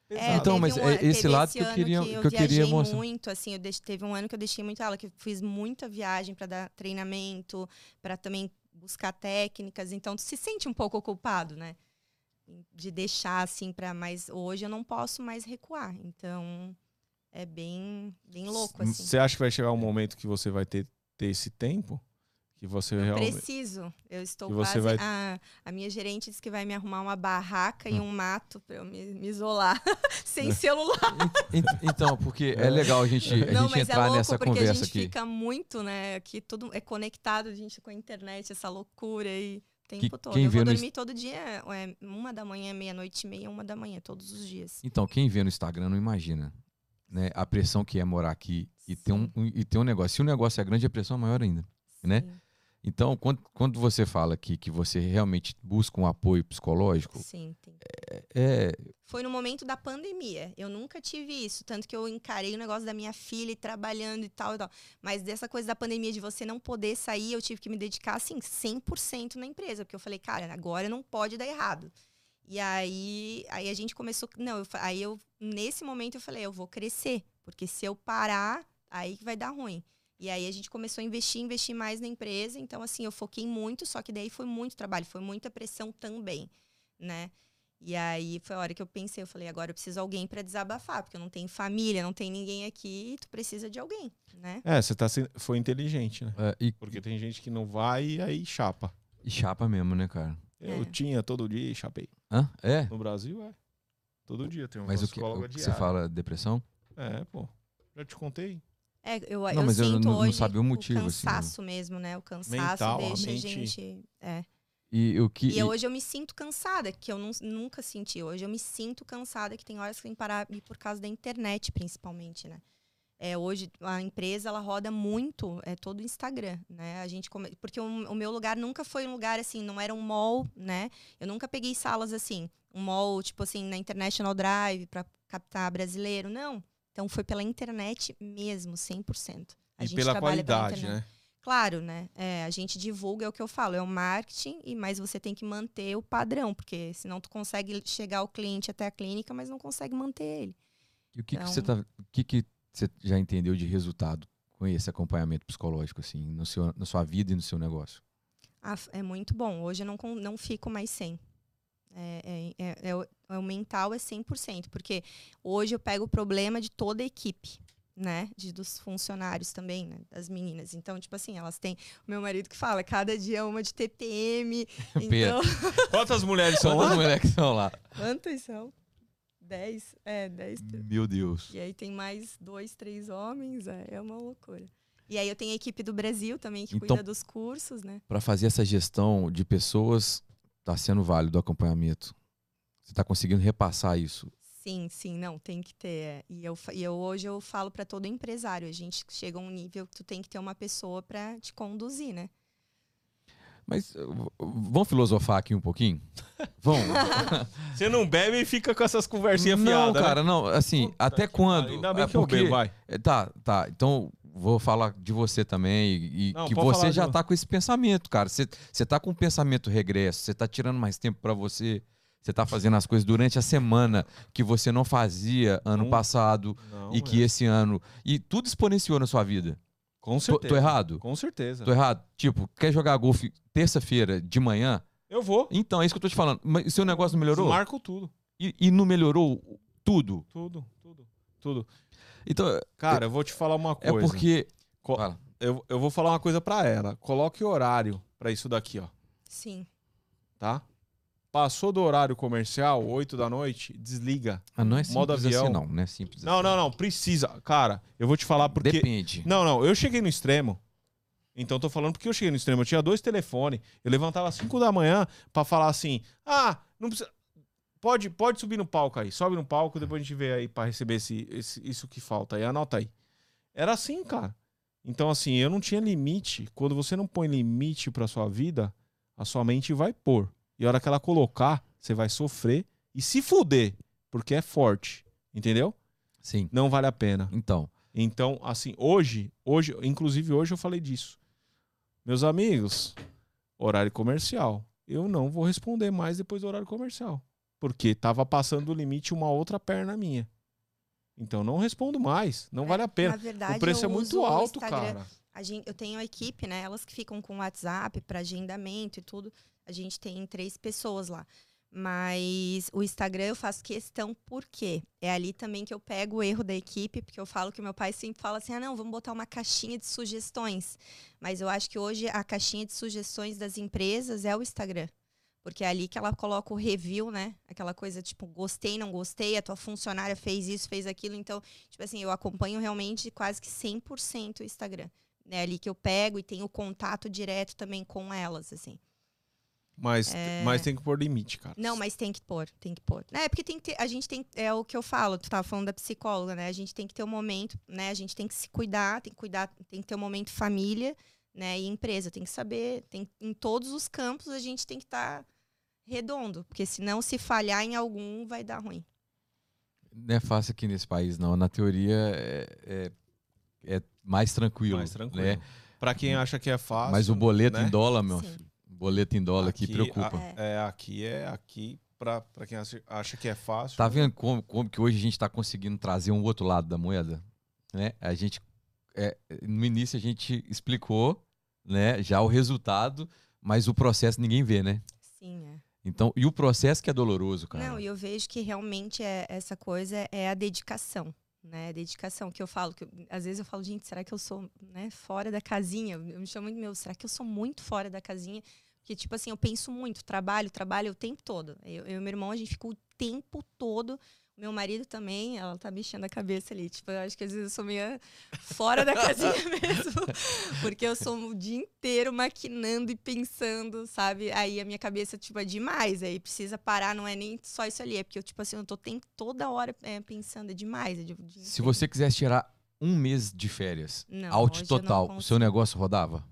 pesada. Então, mas um é esse lado esse que eu queria- que que eu, eu queria viajei mostrar. muito, assim, eu deix- teve um ano que eu deixei muito ela, que eu fiz muita viagem para dar treinamento, para também buscar técnicas, então se sente um pouco culpado, né? De deixar assim para mais hoje eu não posso mais recuar. Então é bem bem louco assim. Você acha que vai chegar um momento que você vai ter, ter esse tempo? Que você realmente. Preciso. Eu estou quase. vai- A, a minha gerente disse que vai me arrumar uma barraca Hum. e um mato para eu me, me isolar (laughs) sem celular. (laughs) En- Então, porque é legal a gente, a Não, gente mas é entrar louco nessa porque a conversa gente aqui. fica muito, né? Aqui tudo é conectado, a gente com a internet, essa loucura aí o tempo Que- todo. quem Eu vê vou no dormir todo dia, é, uma da manhã, meia-noite e meia, uma da manhã, todos os dias. Então, quem vê no Instagram não imagina. Né, a pressão que é morar aqui e ter, um, um- e ter um negócio. Se o negócio é grande, a pressão é maior ainda. Né? Então, quando, quando você fala aqui que você realmente busca um apoio psicológico, Sim, tem. é, Foi no momento da pandemia. Eu nunca tive isso. Tanto que eu encarei o negócio da minha filha e trabalhando e tal e tal. Mas dessa coisa da pandemia de você não poder sair, eu tive que me dedicar, assim, 100% na empresa. Porque eu falei, cara, agora não pode dar errado. E aí, aí a gente começou. Não, eu aí eu, nesse momento, eu falei, eu vou crescer. Porque se eu parar, aí que vai dar ruim. E aí a gente começou a investir, investir mais na empresa. Então, assim, eu foquei muito, só que daí foi muito trabalho, foi muita pressão também, né? E aí foi a hora que eu pensei, eu falei, agora eu preciso de alguém para desabafar, porque eu não tenho família, não tem ninguém aqui, e tu precisa de alguém, né? É, você tá, se- foi inteligente, né? é, e, Porque tem gente que não vai e aí chapa. e chapa mesmo, né, cara? Eu É. tinha todo dia e chapei. Hã? É? No Brasil, é. Todo dia tem uma Mas o que, psicóloga o que você fala depressão? É, pô. Já te contei. É, eu, Não, eu mas eu sinto não- não hoje sabia o motivo, o assim, cansaço mesmo, né? O cansaço Mental, deixa a mente- gente... É. E o que. E hoje eu me sinto cansada, que eu nun- nunca senti. Hoje eu me sinto cansada, que tem horas que tem que parar e por causa da internet, principalmente, né? É, hoje a empresa ela roda muito, é todo o Instagram, né? A gente come... porque o, o meu lugar nunca foi um lugar assim, não era um mall, né? Eu nunca peguei salas assim, um mall tipo assim na International Drive para captar brasileiro, não. Então foi pela internet mesmo, 100%. A e gente pela trabalha pela qualidade, internet. né? Claro, né? É, a gente divulga, é o que eu falo, é o marketing, e mas você tem que manter o padrão, porque senão tu consegue chegar ao cliente até a clínica, mas não consegue manter ele. E o que, que Então- você tá. O que, que você já entendeu de resultado com esse acompanhamento psicológico, assim, no seu, na sua vida e no seu negócio? Ah, é muito bom. Hoje eu não, não fico mais sem. É, é, é, é o, é o mental é 100%, porque hoje eu pego o problema de toda a equipe, né? De, dos funcionários também, né? Das meninas. Então, tipo assim, elas têm. O meu marido que fala, cada dia é uma de TPM. (laughs) então, (laughs) Quantas mulheres são Quantas lá? mulheres que estão lá? quantas são? Dez? É, dez. Meu Deus. E aí tem mais dois, três homens, é, é uma loucura. E aí eu tenho a equipe do Brasil também, que Então- cuida dos cursos, né? Para fazer essa gestão de pessoas, tá sendo válido o acompanhamento. Você tá conseguindo repassar isso. Sim, sim, não, tem que ter. é. E eu, e eu hoje eu falo para todo empresário, a gente chega a um nível que tu tem que ter uma pessoa para te conduzir, né? Mas v- vamos filosofar aqui um pouquinho? (laughs) Vamos. (laughs) Você não bebe e fica com essas conversinhas não, fiadas. né? cara, não. Assim, Puta até quando? Ainda bem É que eu porque- bebo, vai. Tá, tá. Então, vou falar de você também. E, Não, que você já de- tá com esse pensamento, cara. Você, você tá com um pensamento regresso, você tá tirando mais tempo pra você. Você tá fazendo as coisas durante a semana que você não fazia ano Não- passado Não, e que é. esse ano. E tudo exponenciou na sua vida. Com Tô, certeza. tô errado? Com certeza. Tô errado? Tipo, quer jogar golfe terça-feira de manhã? Eu vou. Então, é isso que eu tô te falando. Mas o seu negócio não melhorou? Marco tudo. E, e não melhorou tudo? Tudo, tudo, tudo. Então, Cara, eu vou te falar uma é coisa. porque. Co- Fala. Eu, eu vou falar uma coisa pra ela. Coloque horário pra isso daqui, ó. Sim. Tá? Passou do horário comercial, 8 da noite, desliga. Ah, não é simples Modo avião. assim, não. Não é simples Não, assim. não, não. Precisa. Cara, eu vou te falar porque. Depende. Não, não. Eu cheguei no extremo. Então eu tô falando porque eu cheguei no extremo. Eu tinha dois telefones. Eu levantava às 5 da manhã pra falar assim: ah, não precisa. Pode, pode subir no palco aí. Sobe no palco, depois a gente vê aí pra receber esse, esse- isso que falta aí. Anota aí. Era assim, cara. Então, assim, eu não tinha limite. Quando você não põe limite pra sua vida, a sua mente vai pôr. E a hora que ela colocar, você vai sofrer e se fuder, porque é forte. Entendeu? Sim. Não vale a pena. Então. Então, assim, hoje, hoje, inclusive hoje eu falei disso. Meus amigos, horário comercial. Eu não vou responder mais depois do horário comercial. Porque tava passando do limite uma outra perna minha. Então não respondo mais. Não vale a Na pena. verdade, O preço é muito o alto, cara. Gente, eu tenho a equipe, né? Elas que ficam com o WhatsApp para agendamento e tudo. A gente tem três pessoas lá. Mas o Instagram eu faço questão porque é ali também que eu pego o erro da equipe, porque eu falo que meu pai sempre fala assim: ah, não, vamos botar uma caixinha de sugestões. Mas eu acho que hoje a caixinha de sugestões das empresas é o Instagram. Porque é ali que ela coloca o review, né? Aquela coisa tipo, gostei, não gostei, a tua funcionária fez isso, fez aquilo. Então, tipo assim, eu acompanho realmente quase que 100% o Instagram. É ali que eu pego e tenho contato direto também com elas, assim. Mas, É. mas tem que pôr limite, cara. Não, mas tem que pôr, tem que pôr. É, porque tem que ter, a gente tem, é o que eu falo, tu tava falando da psicóloga, né? A gente tem que ter um momento, né? A gente tem que se cuidar, tem que cuidar, tem que ter um momento família, né? E empresa tem que saber, tem, em todos os campos a gente tem que estar redondo, porque senão se falhar em algum vai dar ruim. Não é fácil aqui nesse país, não. Na teoria é, é, é mais tranquilo. Mais tranquilo. Né? Pra quem acha que é fácil. Mas o boleto né? em dólar, meu Sim. filho. O boleto em dólar aqui, preocupa. a- é, aqui é aqui pra quem acha, acha que é fácil. Tá vendo como, como que hoje a gente está conseguindo trazer um outro lado da moeda? Né? A gente, é, no início a gente explicou né, já o resultado, mas o processo ninguém vê, né? Sim, é. Então, e o processo que é doloroso, cara. Não, e eu vejo que realmente é, essa coisa é a dedicação, né? A dedicação que eu falo, que eu- às vezes eu falo, gente, será que eu sou né, fora da casinha? Eu me chamo muito meu, será que eu sou muito fora da casinha? Porque, tipo assim, eu penso muito, trabalho, trabalho o tempo todo. Eu, eu e meu irmão, a gente fica o tempo todo. Meu marido também, ela tá mexendo a cabeça ali. Tipo, eu acho que às vezes eu sou meio fora da casinha (laughs) mesmo. Porque eu sou o dia inteiro maquinando e pensando, sabe? Aí a minha cabeça, tipo, é demais. Aí precisa parar, não é nem só isso ali. É porque eu, tipo assim, eu tô tem- toda hora é, pensando, é demais. É Se você quisesse tirar um mês de férias, Não, out total, o seu negócio rodava?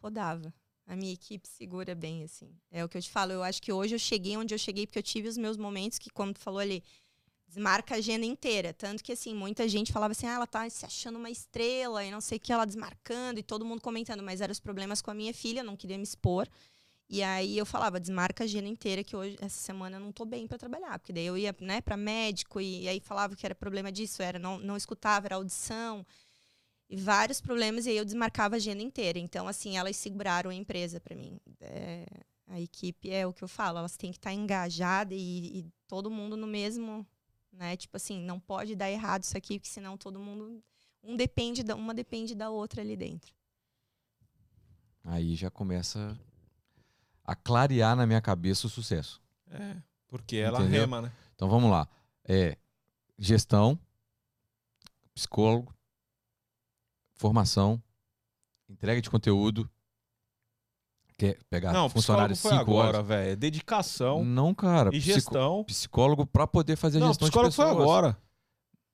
rodava. A minha equipe segura bem, assim. É o que eu te falo. Eu acho que hoje eu cheguei onde eu cheguei porque eu tive os meus momentos que, como tu falou ali, desmarca a agenda inteira. Tanto que, assim, muita gente falava assim, ah, ela tá se achando uma estrela e não sei o que, ela desmarcando e todo mundo comentando. Mas eram os problemas com a minha filha, não queria me expor. E aí eu falava, desmarca a agenda inteira que hoje, essa semana, eu não tô bem para trabalhar. Porque daí eu ia, né, para médico e, e aí falava que era problema disso, era não, não escutava, era audição e vários problemas e aí eu desmarcava a agenda inteira. Então, assim, elas seguraram a empresa para mim. É, a equipe é o que eu falo, elas têm que estar engajadas e, e todo mundo no mesmo, né? Tipo assim, não pode dar errado isso aqui, porque senão todo mundo um depende da uma depende da outra ali dentro. Aí já começa a clarear na minha cabeça o sucesso. É, porque ela Entendeu? rema, né? Então vamos lá. É gestão, psicólogo, formação, entrega de conteúdo. Quer pegar não, foi 5 agora, horas? velho. É Dedicação Não, cara. e psico- gestão. Psicólogo para poder fazer Não, gestão de psicólogo foi pessoas. agora.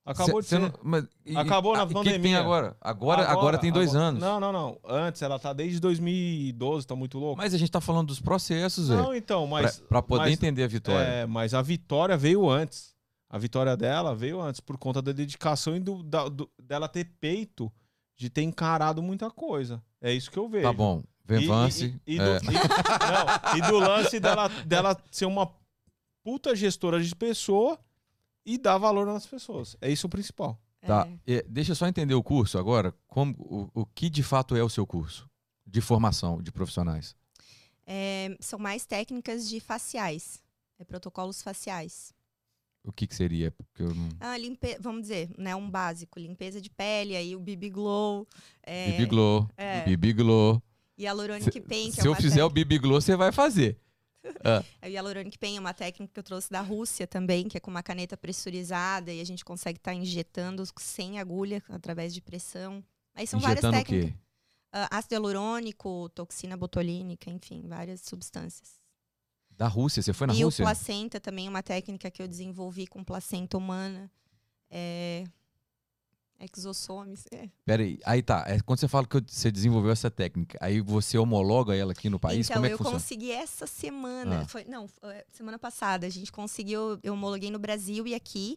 Acabou Cê- de ser. não- mas- e- Acabou na ah, e que que tem pandemia. agora? Agora, agora, tem dois agora- anos. Não, não, não. Antes, ela tá desde 2012, tá muito louco. Mas a gente tá falando dos processos, velho. não, então, mas. Pra, pra poder mas- entender a vitória. É, mas a vitória veio antes. A vitória dela veio antes, por conta da dedicação e do, da- do- dela ter peito de ter encarado muita coisa. É isso que eu vejo. Tá bom. Venvance. E, e, e, é. do, e- não, e do lance dela, dela ser uma puta gestora de pessoa e dar valor nas pessoas. É isso o principal. Tá. É. Deixa eu só entender o curso agora. Como, o, o que de fato é o seu curso de formação de profissionais? É, são mais técnicas de faciais, é, protocolos faciais. O que, que seria? Porque eu não... Ah, limpe... vamos dizer, né, um básico, limpeza de pele, aí o BB Glow, é, Bibi Glow. é. Bibi Glow. Hyaluronic Paint, Se é eu fizer o Bibi Glow, você vai fazer. (laughs) A Hyaluronic Paint é uma técnica que eu trouxe da Rússia também, que é com uma caneta pressurizada e a gente consegue estar injetando sem agulha, através de pressão. Aí são Injetando o várias quê? técnicas. Ah, ácido hialurônico, toxina botulínica, enfim, várias substâncias. Da Rússia. Você foi na e Rússia? o placenta também é uma técnica que eu desenvolvi com placenta humana. É... Exossomes. É. Pera aí. Tá. É, quando você fala que você desenvolveu essa técnica, aí você homologa ela aqui no país? então, Como é que eu funciona? consegui essa semana. Ah. Foi, não, foi semana passada. A gente conseguiu, eu homologuei no Brasil e aqui.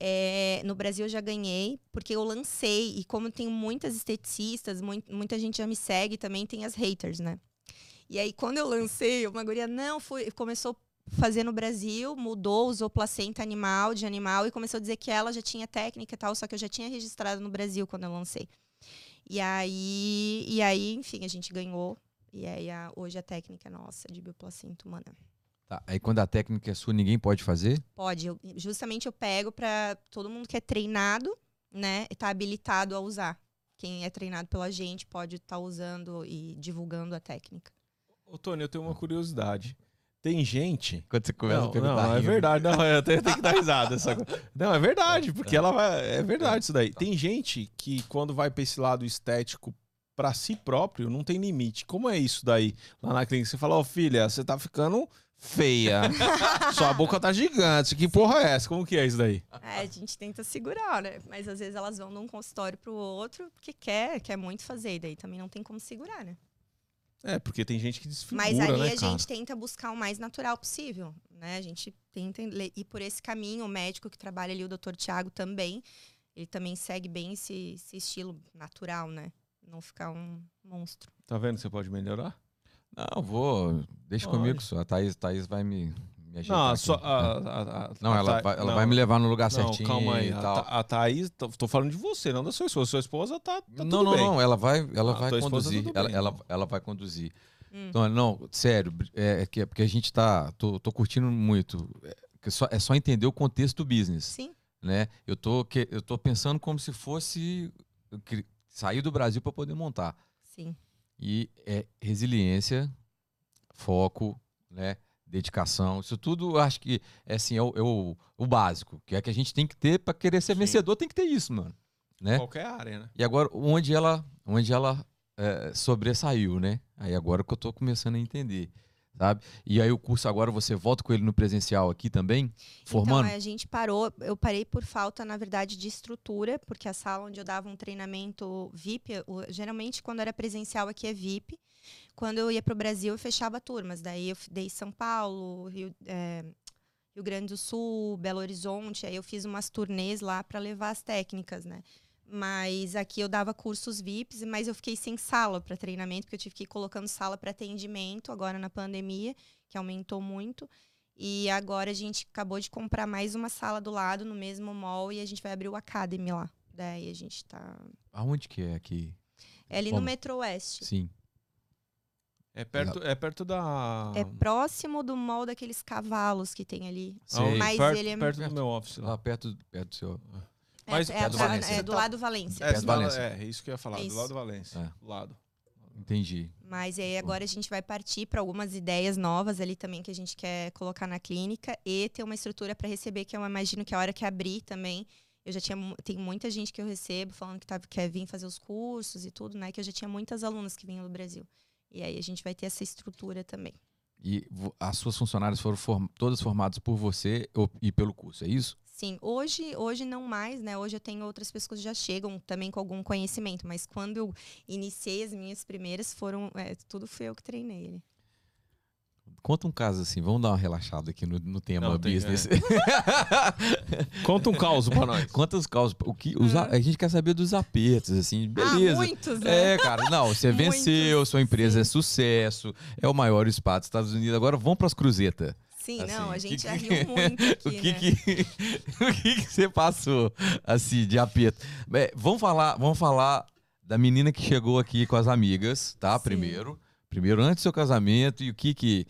É, no Brasil eu já ganhei, porque eu lancei. E como tem muitas esteticistas, mui- muita gente já me segue, também tem as haters, né? E aí, quando eu lancei, uma guria, não, foi, começou fazer no Brasil, mudou, usou placenta animal, de animal, e começou a dizer que ela já tinha técnica e tal, só que eu já tinha registrado no Brasil quando eu lancei. E aí, e aí enfim, a gente ganhou. E aí, a- hoje a técnica é nossa de bioplacenta humana. Tá, Aí quando a técnica é sua, ninguém pode fazer? Pode, eu- justamente eu pego para todo mundo que é treinado, né, e tá habilitado a usar. Quem é treinado pela gente pode estar usando e divulgando a técnica. Ô, Tony, eu tenho uma curiosidade. Tem gente. Quando você Não, não, é verdade. Não, eu tenho, tenho que dar risada. Essa... co- Não, é verdade, porque ela vai. É verdade isso daí. Tem gente que, quando vai pra esse lado estético pra si próprio não tem limite. Como é isso daí lá na clínica? Você fala, ó, filha, você tá ficando feia. (laughs) Sua boca tá gigante. Que porra é essa? Como que é isso daí? É, a gente tenta segurar, né? Mas às vezes elas vão de um consultório pro outro porque quer, quer muito fazer. E daí também não tem como segurar, né? É, porque tem gente que desfigura, Mas ali né, a cara? gente tenta buscar o mais natural possível, né? A gente tenta ir por esse caminho. O médico que trabalha ali, o doutor Tiago, também. Ele também segue bem esse, esse estilo natural, né? Não ficar um monstro. Tá vendo que você pode melhorar? Não, vou. Deixa Olha. comigo só. A Thaís, Thaís vai me, me ajeitar. Não, aqui. só. A, a- a- Não, a ela, Tha- vai, ela não, vai me levar no lugar Não, certinho calma aí. e A, tal. Tha- a Thaís, tô, tô falando de você, não da sua esposa. Sua esposa tá, tá não, tudo não, bem. não. Ela vai, ela Ah, vai esposa conduzir. Ela, bem. ela, ela vai conduzir. Hum. Então, não, sério, é, é que, é porque a gente tá. Tô, tô curtindo muito. É, que só, é só entender o contexto do business. Sim. né? Eu tô, que, eu tô pensando como se fosse sair do Brasil para poder montar. Sim. E é resiliência, foco, né? Dedicação, isso tudo eu acho que é assim, é o, é o, o básico, que é que a gente tem que ter para querer ser Sim. vencedor, tem que ter isso, mano. Né? Qualquer área, né? E agora, onde ela, onde ela é, sobressaiu, né? Aí agora que eu tô começando a entender, sabe? E aí o curso agora você volta com ele no presencial aqui também, formando? Então, a gente parou, eu parei por falta, na verdade, de estrutura, porque a sala onde eu dava um treinamento VIP, geralmente quando era presencial aqui é VIP. Quando eu ia para o Brasil, eu fechava turmas. Daí eu dei São Paulo, Rio, é, Rio Grande do Sul, Belo Horizonte. Aí eu fiz umas turnês lá para levar as técnicas, né? Mas aqui eu dava cursos VIPs, mas eu fiquei sem sala para treinamento, porque eu tive que ir colocando sala para atendimento agora na pandemia, que aumentou muito. E agora a gente acabou de comprar mais uma sala do lado, no mesmo mall, e a gente vai abrir o Academy lá. Daí a gente tá. Aonde que é aqui? É ali no Como? Metro Oeste. Sim. É perto, é perto da. É próximo do mall daqueles cavalos que tem ali. Sei. Mas perto, ele é- perto do meu office lá. Lá perto, perto do seu. Mas é, perto é, do pra- Valência. é do lado do Valência. É, do do lado- Valência. é, isso que eu ia falar, do Isso. lado do Valência. É. Do lado. Entendi. Mas aí agora a gente vai partir para algumas ideias novas ali também que a gente quer colocar na clínica e ter uma estrutura para receber, que eu imagino que a hora que abrir também. Eu já tinha tem muita gente que eu recebo falando que tá, quer vir fazer os cursos e tudo, né? Que eu já tinha muitas alunas que vinham do Brasil. E aí a gente vai ter essa estrutura também. E as suas funcionárias foram form- todas formadas por você e pelo curso, é isso? Sim, hoje, hoje não mais, né? Hoje eu tenho outras pessoas que já chegam também com algum conhecimento, mas quando eu iniciei as minhas primeiras, foram. é, tudo fui eu que treinei ele. Conta um caso assim, vamos dar uma relaxada aqui no, no tema Não, tem- business. (laughs) Conta um caos pra nós. Conta os causos. O que, os a, a gente quer saber dos apertos, assim, beleza. Ah, muitos, né? É, cara, não, você (laughs) Muitos, venceu, sua empresa é sim. sucesso, é o maior spa dos Estados Unidos. Agora vamos para as cruzetas. Sim, assim, não, a gente que- já riu (laughs) muito aqui, o que né? que, o que que você passou assim de aperto? É, vamos falar, vamos falar da menina que chegou aqui com as amigas, tá? Sim. Primeiro, primeiro antes do seu casamento e o que que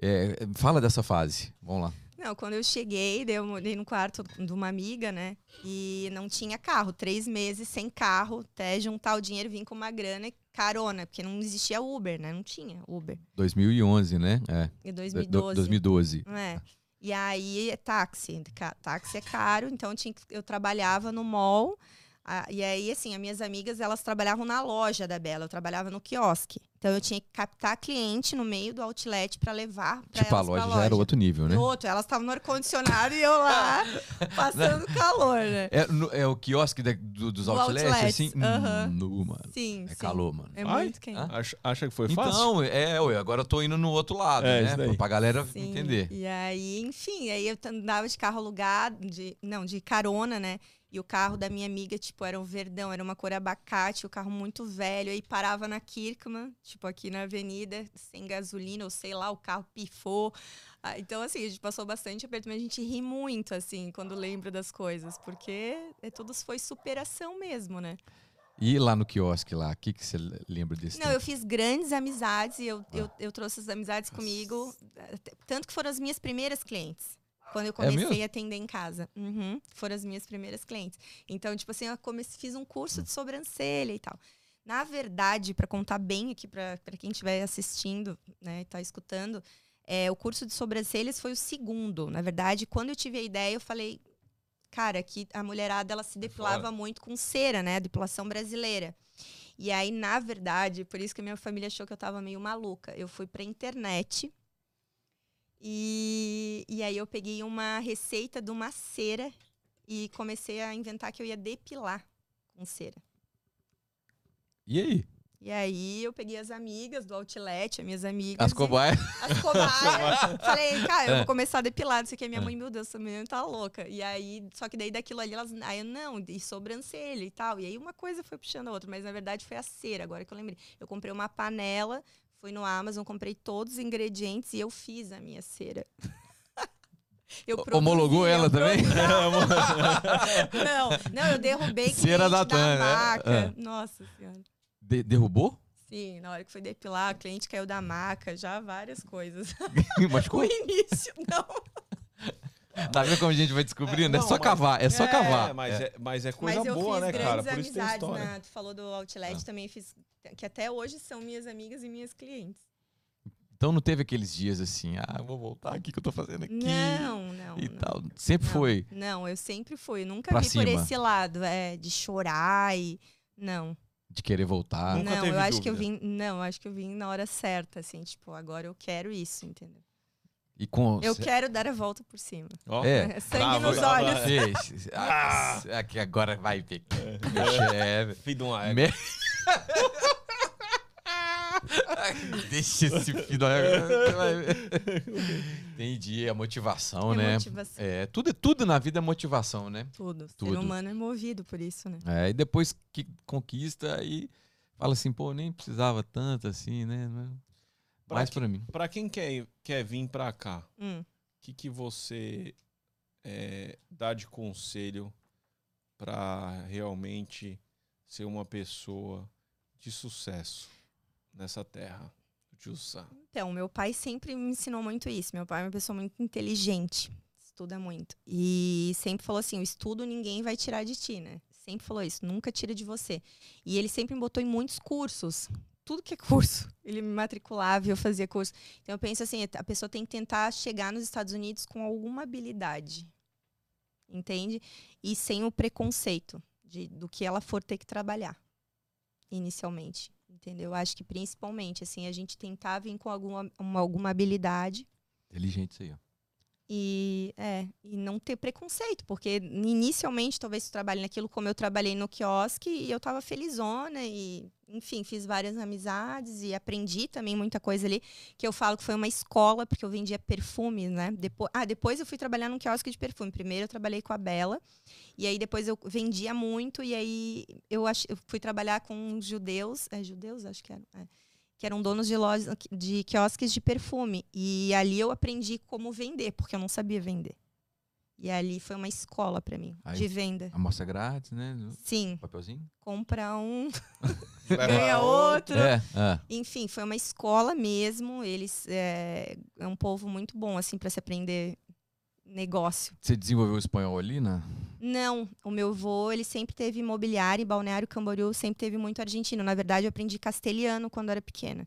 é, fala dessa fase. Vamos lá. Não, quando eu cheguei, eu morei no quarto de uma amiga, né? E não tinha carro. Três meses sem carro, até juntar o dinheiro, vim com uma grana e carona, porque não existia Uber, né? Não tinha Uber. 2011, né? É. Em do- 2012. 2012. É. E aí, é táxi. Táxi é caro, então eu, tinha que- eu trabalhava no mall. ah, e aí, assim, as minhas amigas, elas trabalhavam na loja da Bela, eu trabalhava no quiosque. Então eu tinha que captar cliente no meio do outlet para levar pra Tipo, a pra loja já era outro nível, né? Outro, elas estavam no ar-condicionado e eu lá (laughs) passando calor, né? É, no- é o quiosque da- do- dos Do outlets, outlet, assim? aham. Hum, nu, mano. Sim, É sim. calor, mano. É Ai, muito quente. Acha, acha que foi fácil? Então, é, ué, agora eu tô indo no outro lado, É, né? Pra, pra galera Sim, entender. E aí, enfim, aí eu andava de carro alugado, de, não, de carona, né? E o carro da minha amiga, tipo, era um verdão, era uma cor abacate, o carro muito velho. Aí parava na Kirkman, tipo, aqui na avenida, sem gasolina, ou sei lá, o carro pifou. Ah, então, assim, a gente passou bastante aperto, mas a gente ri muito, assim, quando lembra das coisas, porque é, tudo foi superação mesmo, né? E lá no quiosque lá, o que, que você lembra desse Não, tempo? eu fiz grandes amizades e eu, Ah. eu, eu trouxe as amizades comigo. até- Tanto que foram as minhas primeiras clientes. Quando eu É comecei mesmo? a atender em casa. Uhum, foram as minhas primeiras clientes. Então, tipo assim, eu comecei, fiz um curso de sobrancelha e tal. Na verdade, para contar bem aqui para quem estiver assistindo, né, e tá escutando, é, o curso de sobrancelhas foi o segundo. Na verdade, quando eu tive a ideia, eu falei, cara, que a mulherada ela se depilava muito com cera, né, a depilação brasileira. E aí, na verdade, por isso que a minha família achou que eu tava meio maluca. Eu fui pra internet e, e aí eu peguei uma receita de uma cera e comecei a inventar que eu ia depilar com cera. E aí? E aí eu peguei as amigas do Outlet, as minhas amigas. As cobaias. (laughs) as cobaias. Falei, cara, eu É. vou começar a depilar, não sei o que. Minha É. mãe, meu Deus, essa menina tá louca. E aí, só que daí daquilo ali, elas. Aí eu, não, e sobrancelha e tal. E aí uma coisa foi puxando a outra, mas na verdade foi a cera, agora que eu lembrei. Eu comprei uma panela, fui no Amazon, comprei todos os ingredientes e eu fiz a minha cera. (laughs) Eu produzi, Homologou eu ela também? (laughs) Não, não, eu derrubei Cera cliente da da, Tânia, né? maca. É. Nossa senhora. De- derrubou? Sim, na hora que foi depilar, o cliente caiu da maca, já várias coisas. (laughs) Machucou? (laughs) O início, não. (laughs) Tá vendo como a gente vai descobrindo? É, não, só mas- cavar, é só É, cavar. mas É. é, mas é coisa Mas eu boa, fiz né, cara? grandes Por isso tem amizades, história. na- tu falou do Outlet, Ah. também fiz, que até hoje são minhas amigas e minhas clientes. Então não teve aqueles dias assim, ah, eu vou voltar aqui que eu tô fazendo aqui. Não, não. E não. tal. Sempre Não, foi. Não, eu sempre fui. Nunca Pra vi por cima. esse lado, é, de chorar e. Não. De querer voltar. Nunca não, teve eu acho que eu dúvida. vim. Não, eu acho que eu vim na hora certa, assim, tipo, agora eu quero isso, entendeu? E com. Eu quero dar a volta por cima. Ó, É. Sangue nos olhos. Fez. Ah, Aqui agora vai ver. Meu chefe. Filho de uma (laughs) (laughs) Deixa esse filho. Entendi, a motivação, É né? motivação. É, tudo, tudo na vida é motivação, né? Tudo. O Tudo. ser humano é movido por isso, né? É, e depois que conquista, aí fala assim, pô, nem precisava tanto assim, né? Pra Mais pra mim. Pra quem quer, quer vir pra cá, Hum. o que, que você é, dá de conselho pra realmente ser uma pessoa de sucesso nessa terra? Sam. Então, meu pai sempre me ensinou muito isso. Meu pai é uma pessoa muito inteligente, estuda muito. E sempre falou assim: o estudo ninguém vai tirar de ti, né? Sempre falou isso, nunca tira de você. E ele sempre me botou em muitos cursos. Tudo que é curso. Ele me matriculava e eu fazia curso. Então eu penso assim, a pessoa tem que tentar chegar nos Estados Unidos com alguma habilidade. Entende? E sem o preconceito de, do que ela for ter que trabalhar inicialmente. Entendeu? Acho que principalmente, assim, a gente tentar vir com alguma, uma- alguma habilidade Inteligente isso aí, ó. E, é, e não ter preconceito, porque inicialmente talvez tu trabalhe naquilo como eu trabalhei no quiosque e eu tava felizona e, enfim, fiz várias amizades e aprendi também muita coisa ali, que eu falo que foi uma escola, porque eu vendia perfumes, né? Depois, ah, depois eu fui trabalhar num quiosque de perfume. Primeiro eu trabalhei com a Bela, e aí depois eu vendia muito, e aí eu, ach, eu fui trabalhar com judeus, é judeus, acho que eram, é, que eram donos de lojas de quiosques de perfume. E ali eu aprendi como vender, porque eu não sabia vender. E ali foi uma escola para mim Aí- de venda. Amostra grátis, né? Sim, Papelzinho? compra um, (laughs) ganha outro. outro. É, é. Enfim, foi uma escola mesmo. Eles é, é um povo muito bom assim para se aprender negócio. Você desenvolveu o espanhol ali, né? Não, o meu avô, ele sempre teve imobiliário, e Balneário Camboriú sempre teve muito argentino. Na verdade, eu aprendi castelhano quando era pequena.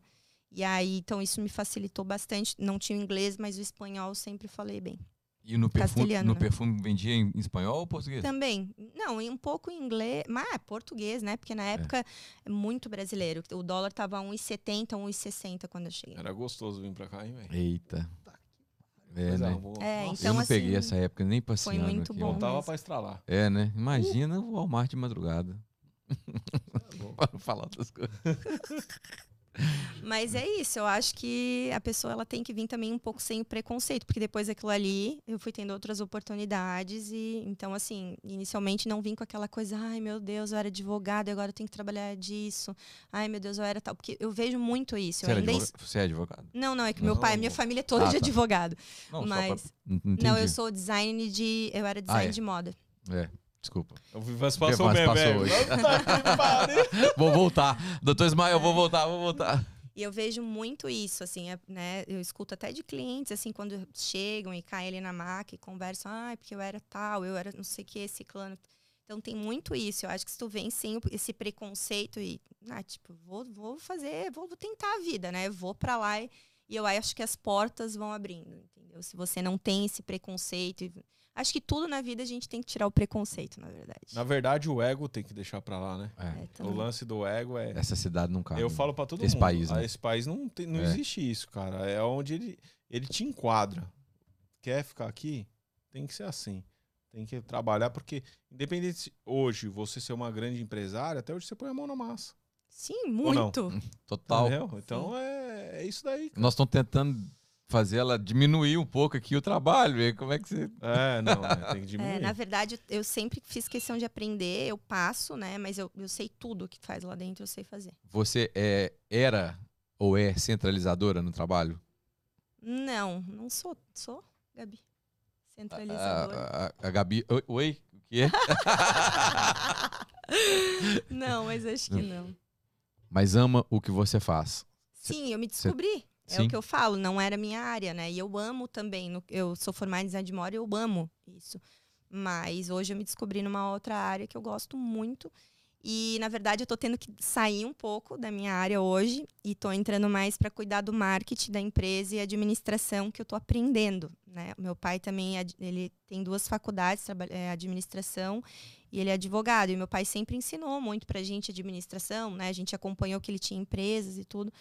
E aí, então isso me facilitou bastante. Não tinha o inglês, mas o espanhol eu sempre falei bem. E no perfume, no né? perfume vendia em espanhol ou português? Também. Não, e um pouco em inglês, mas é português, né? Porque na época é muito brasileiro. O dólar tava 1,70, 1,60 quando eu cheguei. Era gostoso vir pra cá, hein, velho? Eita. É, Coisa né? É, Nossa, eu então, não peguei assim, essa época nem foi passeando muito aqui, bom ó. Não tava mesmo. pra estralar. É, né? Imagina o Walmart de madrugada. bom. (laughs) Para não falar outras coisas. (laughs) Mas é isso, eu acho que a pessoa ela tem que vir também um pouco sem o preconceito, porque depois daquilo ali eu fui tendo outras oportunidades e então assim, inicialmente não vim com aquela coisa, ai meu Deus, eu era advogada, agora eu tenho que trabalhar disso. Ai meu Deus, eu era tal, porque eu vejo muito isso. Você, advogado? Você é advogado? Não, não, é que meu pai, Não. minha família é toda Ah, de tá. advogado. Não, Mas- pra... Entendi. Não, eu sou design de, eu era design Ah, é. de moda. É, desculpa. O Vivas passou Vivas mesmo, passou velho. hoje. (laughs) Vou voltar. Doutor Ismael, eu vou voltar, vou voltar. E eu vejo muito isso, assim, é, né? Eu escuto até de clientes, assim, quando chegam e caem ali na maca e conversam, ah, porque eu era tal, eu era não sei o que, ciclano. Então tem muito isso. Eu acho que se tu vem sem o- esse preconceito e, ah, tipo, vou, vou fazer, vou, vou tentar a vida, né? Vou pra lá e, e eu acho que as portas vão abrindo, entendeu? Se você não tem esse preconceito. e- Acho que tudo na vida a gente tem que tirar o preconceito, na verdade. Na verdade, o ego tem que deixar pra lá, né? É, É, O lance do ego é. Essa cidade não cabe. Eu falo pra todo Esse mundo. país, né? Esse país não, tem, não É. existe isso, cara. É onde ele, ele te enquadra. Quer ficar aqui? Tem que ser assim. Tem que trabalhar, porque independente hoje você ser uma grande empresária, até hoje você põe a mão na massa. Sim, muito. Total. Entendeu? Então é, é isso daí. cara. Nós estamos tentando fazer ela diminuir um pouco aqui o trabalho. ver Como é que você. É, não, é, tem que (laughs) É, diminuir. na verdade, eu sempre fiz questão de aprender, eu passo, né? Mas eu, eu sei tudo que faz lá dentro, eu sei fazer. Você é, era ou é centralizadora no trabalho? Não, não sou. Sou, Gabi? Centralizadora. A, a- a Gabi. Oi? Oi? O quê? (laughs) não, mas acho que não. Mas ama o que você faz. Sim, eu me descobri. É Sim. o que eu falo, não era minha área, né? E eu amo também. no- eu sou formada em design de moda, eu amo isso. Mas hoje eu me descobri numa outra área que eu gosto muito. E, na verdade, eu tô tendo que sair um pouco da minha área hoje e tô entrando mais para cuidar do marketing da empresa e administração que eu tô aprendendo, né? O meu pai também, é ele tem duas faculdades, é, administração e ele é advogado. E meu pai sempre ensinou muito pra gente administração, né? A gente acompanhou que ele tinha empresas e tudo.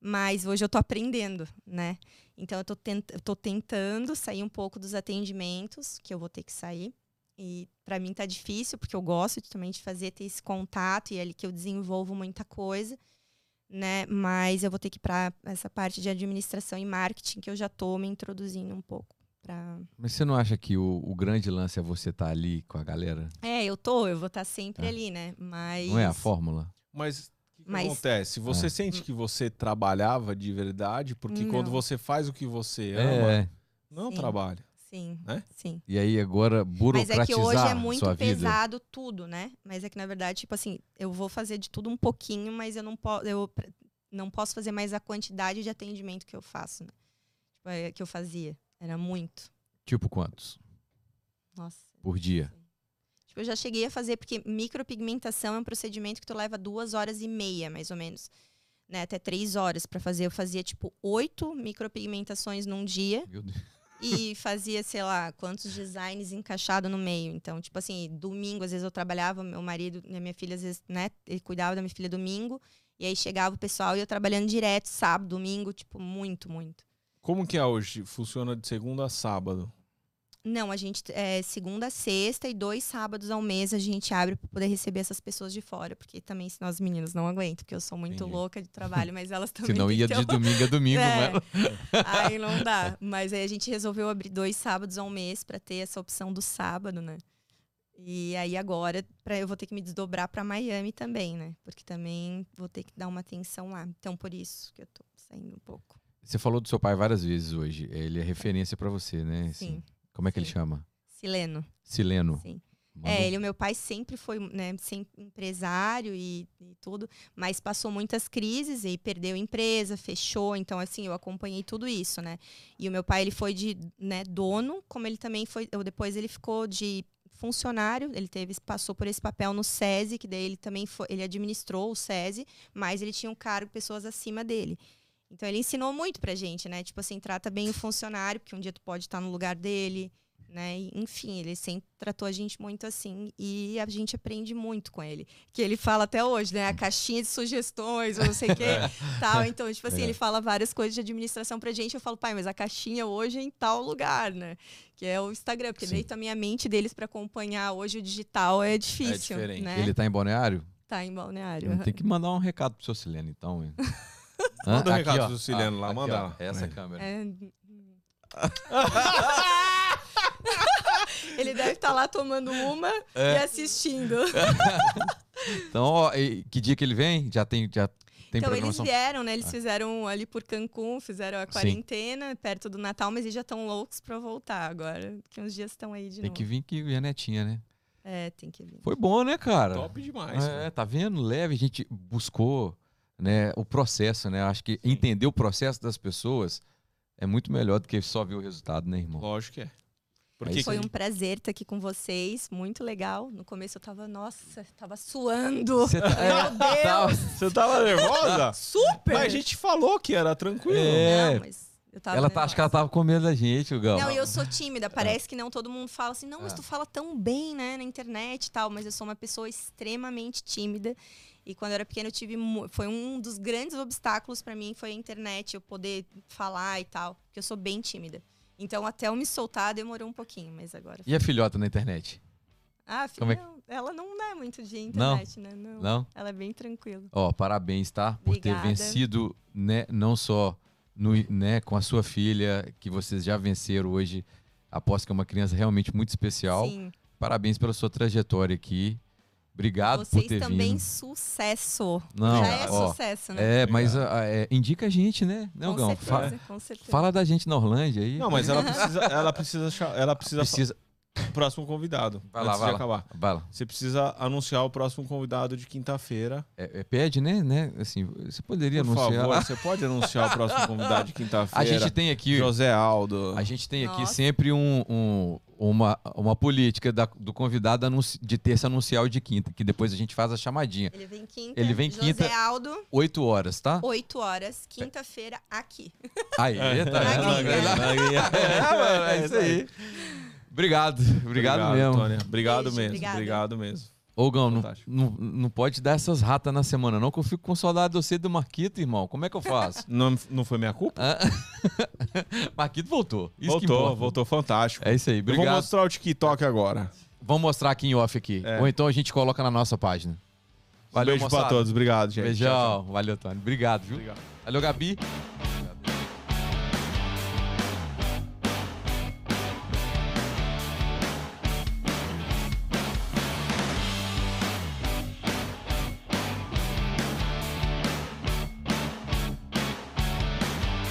Mas hoje eu tô aprendendo, né? Então eu tô, tent eu tô tentando sair um pouco dos atendimentos, que eu vou ter que sair. E para mim tá difícil, porque eu gosto de, também de fazer, ter esse contato, e é ali que eu desenvolvo muita coisa, né? Mas eu vou ter que ir para essa parte de administração e marketing, que eu já tô me introduzindo um pouco. Pra... Mas você não acha que o, o grande lance é você estar ali com a galera? É, eu tô, eu vou estar sempre É. ali, né? Mas. Não é a fórmula? Mas Mas- acontece? Você É. sente que você trabalhava de verdade? Porque quando Não. você faz o que você ama, É. não é um Sim. Né? sim. E aí agora Mas burocratizar é que hoje é muito pesado tudo, né? Mas é que, na verdade, tipo assim, eu vou fazer de tudo um pouquinho, mas eu não, po eu não posso fazer mais a quantidade de atendimento que eu faço, né? Tipo, é, que eu fazia. Era muito. Tipo quantos? Nossa. Por dia? Tipo, eu já cheguei a fazer, porque micropigmentação é um procedimento que tu leva duas horas e meia, mais ou menos. Né? Até três horas pra fazer. Eu fazia, tipo, oito micropigmentações num dia. Meu Deus. e fazia, sei lá, quantos designs encaixado no meio. Então, tipo assim, domingo, às vezes eu trabalhava, meu marido e a minha filha, às vezes, né, ele cuidava da minha filha domingo, e aí chegava o pessoal e eu trabalhando direto, sábado, domingo, tipo, muito, muito. Como que é hoje? Funciona de segunda a sábado. Não, a gente é segunda sexta e dois sábados ao mês a gente abre para poder receber essas pessoas de fora, porque também senão as meninas não aguentam, porque eu sou muito Entendi. louca de trabalho, mas elas (laughs) também Se não ia de domingo a (laughs) domingo, É. mas... Aí não dá. Mas aí a gente resolveu abrir dois sábados ao mês para ter essa opção do sábado, né? E aí agora pra, eu vou ter que me desdobrar para Miami também, né? Porque também vou ter que dar uma atenção lá. Então por isso que eu tô saindo um pouco. Você falou do seu pai várias vezes hoje. Ele é referência pra você, né? Sim. Como é que ele Sim. chama? Sileno. Sileno. Sim. Mandou- É, ele, o meu pai sempre foi, né, sempre empresário e, e tudo, mas passou muitas crises e perdeu a empresa, fechou, então assim, eu acompanhei tudo isso, né? E o meu pai, ele foi de, né, dono, como ele também foi, ou depois ele ficou de funcionário, ele teve, passou por esse papel no SESI, que daí ele também foi, ele administrou o SESI, mas ele tinha um cargo, pessoas acima dele. Então ele ensinou muito pra gente, né? Tipo assim, trata bem o funcionário, porque um dia tu pode estar no lugar dele, né? E, enfim, ele sempre tratou a gente muito assim e a gente aprende muito com ele. Que ele fala até hoje, né? A caixinha de sugestões, ou não sei o quê, (laughs) tal. Então, tipo assim, É. ele fala várias coisas de administração pra gente. Eu falo, pai, mas a caixinha hoje é em tal lugar, né? Que é o Instagram, porque Sim. daí também a mente deles pra acompanhar hoje o digital é difícil, diferente. né? Ele tá em Balneário? Tá em balneário. Tenho que mandar um recado pro seu Sileno, então. (laughs) Manda um Hã? recado ó. do Sileno lá, aqui, manda ó, lá. Essa É. câmera. É... (laughs) Ele deve estar lá tomando uma É. e assistindo. (laughs) Então, ó, e que dia que ele vem? Já tem, já tem então eles vieram, né? Eles Ah. fizeram ali por Cancún, fizeram a Sim. quarentena perto do Natal, mas eles já estão loucos pra voltar agora. Que uns dias estão aí de Tem novo. que vir que ver a netinha, né? É, tem que vir. Foi bom, né, cara? Top demais. É, cara. tá vendo? Leve, a gente buscou né, o processo, né? Acho que entender o processo das pessoas é muito melhor do que só ver o resultado, né, irmão? Lógico que é. Porque Foi um prazer estar aqui com vocês, muito legal. No começo eu tava, nossa, tava suando. Você tá- (laughs) Meu Deus! Você tava nervosa? (laughs) Super! Mas a gente falou que era tranquilo. É. Não, mas Eu tava Ela tá, acho que ela tava com medo da gente, o Gal. Não, e eu sou tímida. Parece que não todo mundo fala assim, não, mas Ah. tu fala tão bem, né, na internet e tal. Mas eu sou uma pessoa extremamente tímida. E quando eu era pequena, eu tive. Foi um dos grandes obstáculos pra mim, foi a internet, eu poder falar e tal. Porque eu sou bem tímida. Então, até eu me soltar, demorou um pouquinho, mas agora. E a filhota na internet? Ah, filha, é que- não, ela não é muito de Não? internet, né? Não. Não? Ela é bem tranquila. Ó, parabéns, tá? Por ter Obrigada. vencido, né, não só no, né, com a sua filha, que vocês já venceram hoje. Aposto que é uma criança realmente muito especial. Sim. Parabéns pela sua trajetória aqui. Obrigado Vocês por ter também vindo. sucesso. Não, Já é ó, sucesso, né? É, mas é, indica a gente, né? Não, com Gão? certeza, Fa- com certeza. fala da gente na Orlândia aí. Não, mas ela precisa, ela precisa, (laughs) ela precisa, Precisa. Próximo convidado. Vai lá, antes vai de lá. acabar. Vai lá. Você precisa anunciar o próximo convidado de quinta-feira. É, é, pede, né? né? Assim, você poderia Por anunciar. favor, (laughs) você pode anunciar o próximo convidado de a quinta-feira. gente tem aqui. José Aldo. A gente tem aqui Nossa. sempre um, um- uma, uma política da- do convidado de terça anunciar o de quinta, que depois a gente faz a chamadinha. Ele vem quinta. Ele vem José quinta. Aldo, 8 horas, tá? 8 horas, quinta-feira, aqui. Aí, tá (laughs) vendo? Magrinha. (laughs) É, mano, é isso aí. Obrigado, obrigado, mesmo. Tônia. Obrigado Beijo, mesmo. obrigada. Obrigado mesmo. Ô, Gão, não, não, não pode dar essas ratas na semana, não, que eu fico com saudade de você e do Marquito, irmão. Como é que eu faço? (laughs) Não, não foi minha culpa? (laughs) Marquito voltou. Isso que voltou, voltou fantástico. É isso aí, Eu vou obrigado. mostrar o TikTok agora. Vamos mostrar aqui em off aqui. É. Ou então a gente coloca na nossa página. Um beijo pra moçada. todos. Obrigado, gente. Beijão. Tchau, tchau. Valeu, Tony. Obrigado, viu? Obrigado. Valeu, Gabi.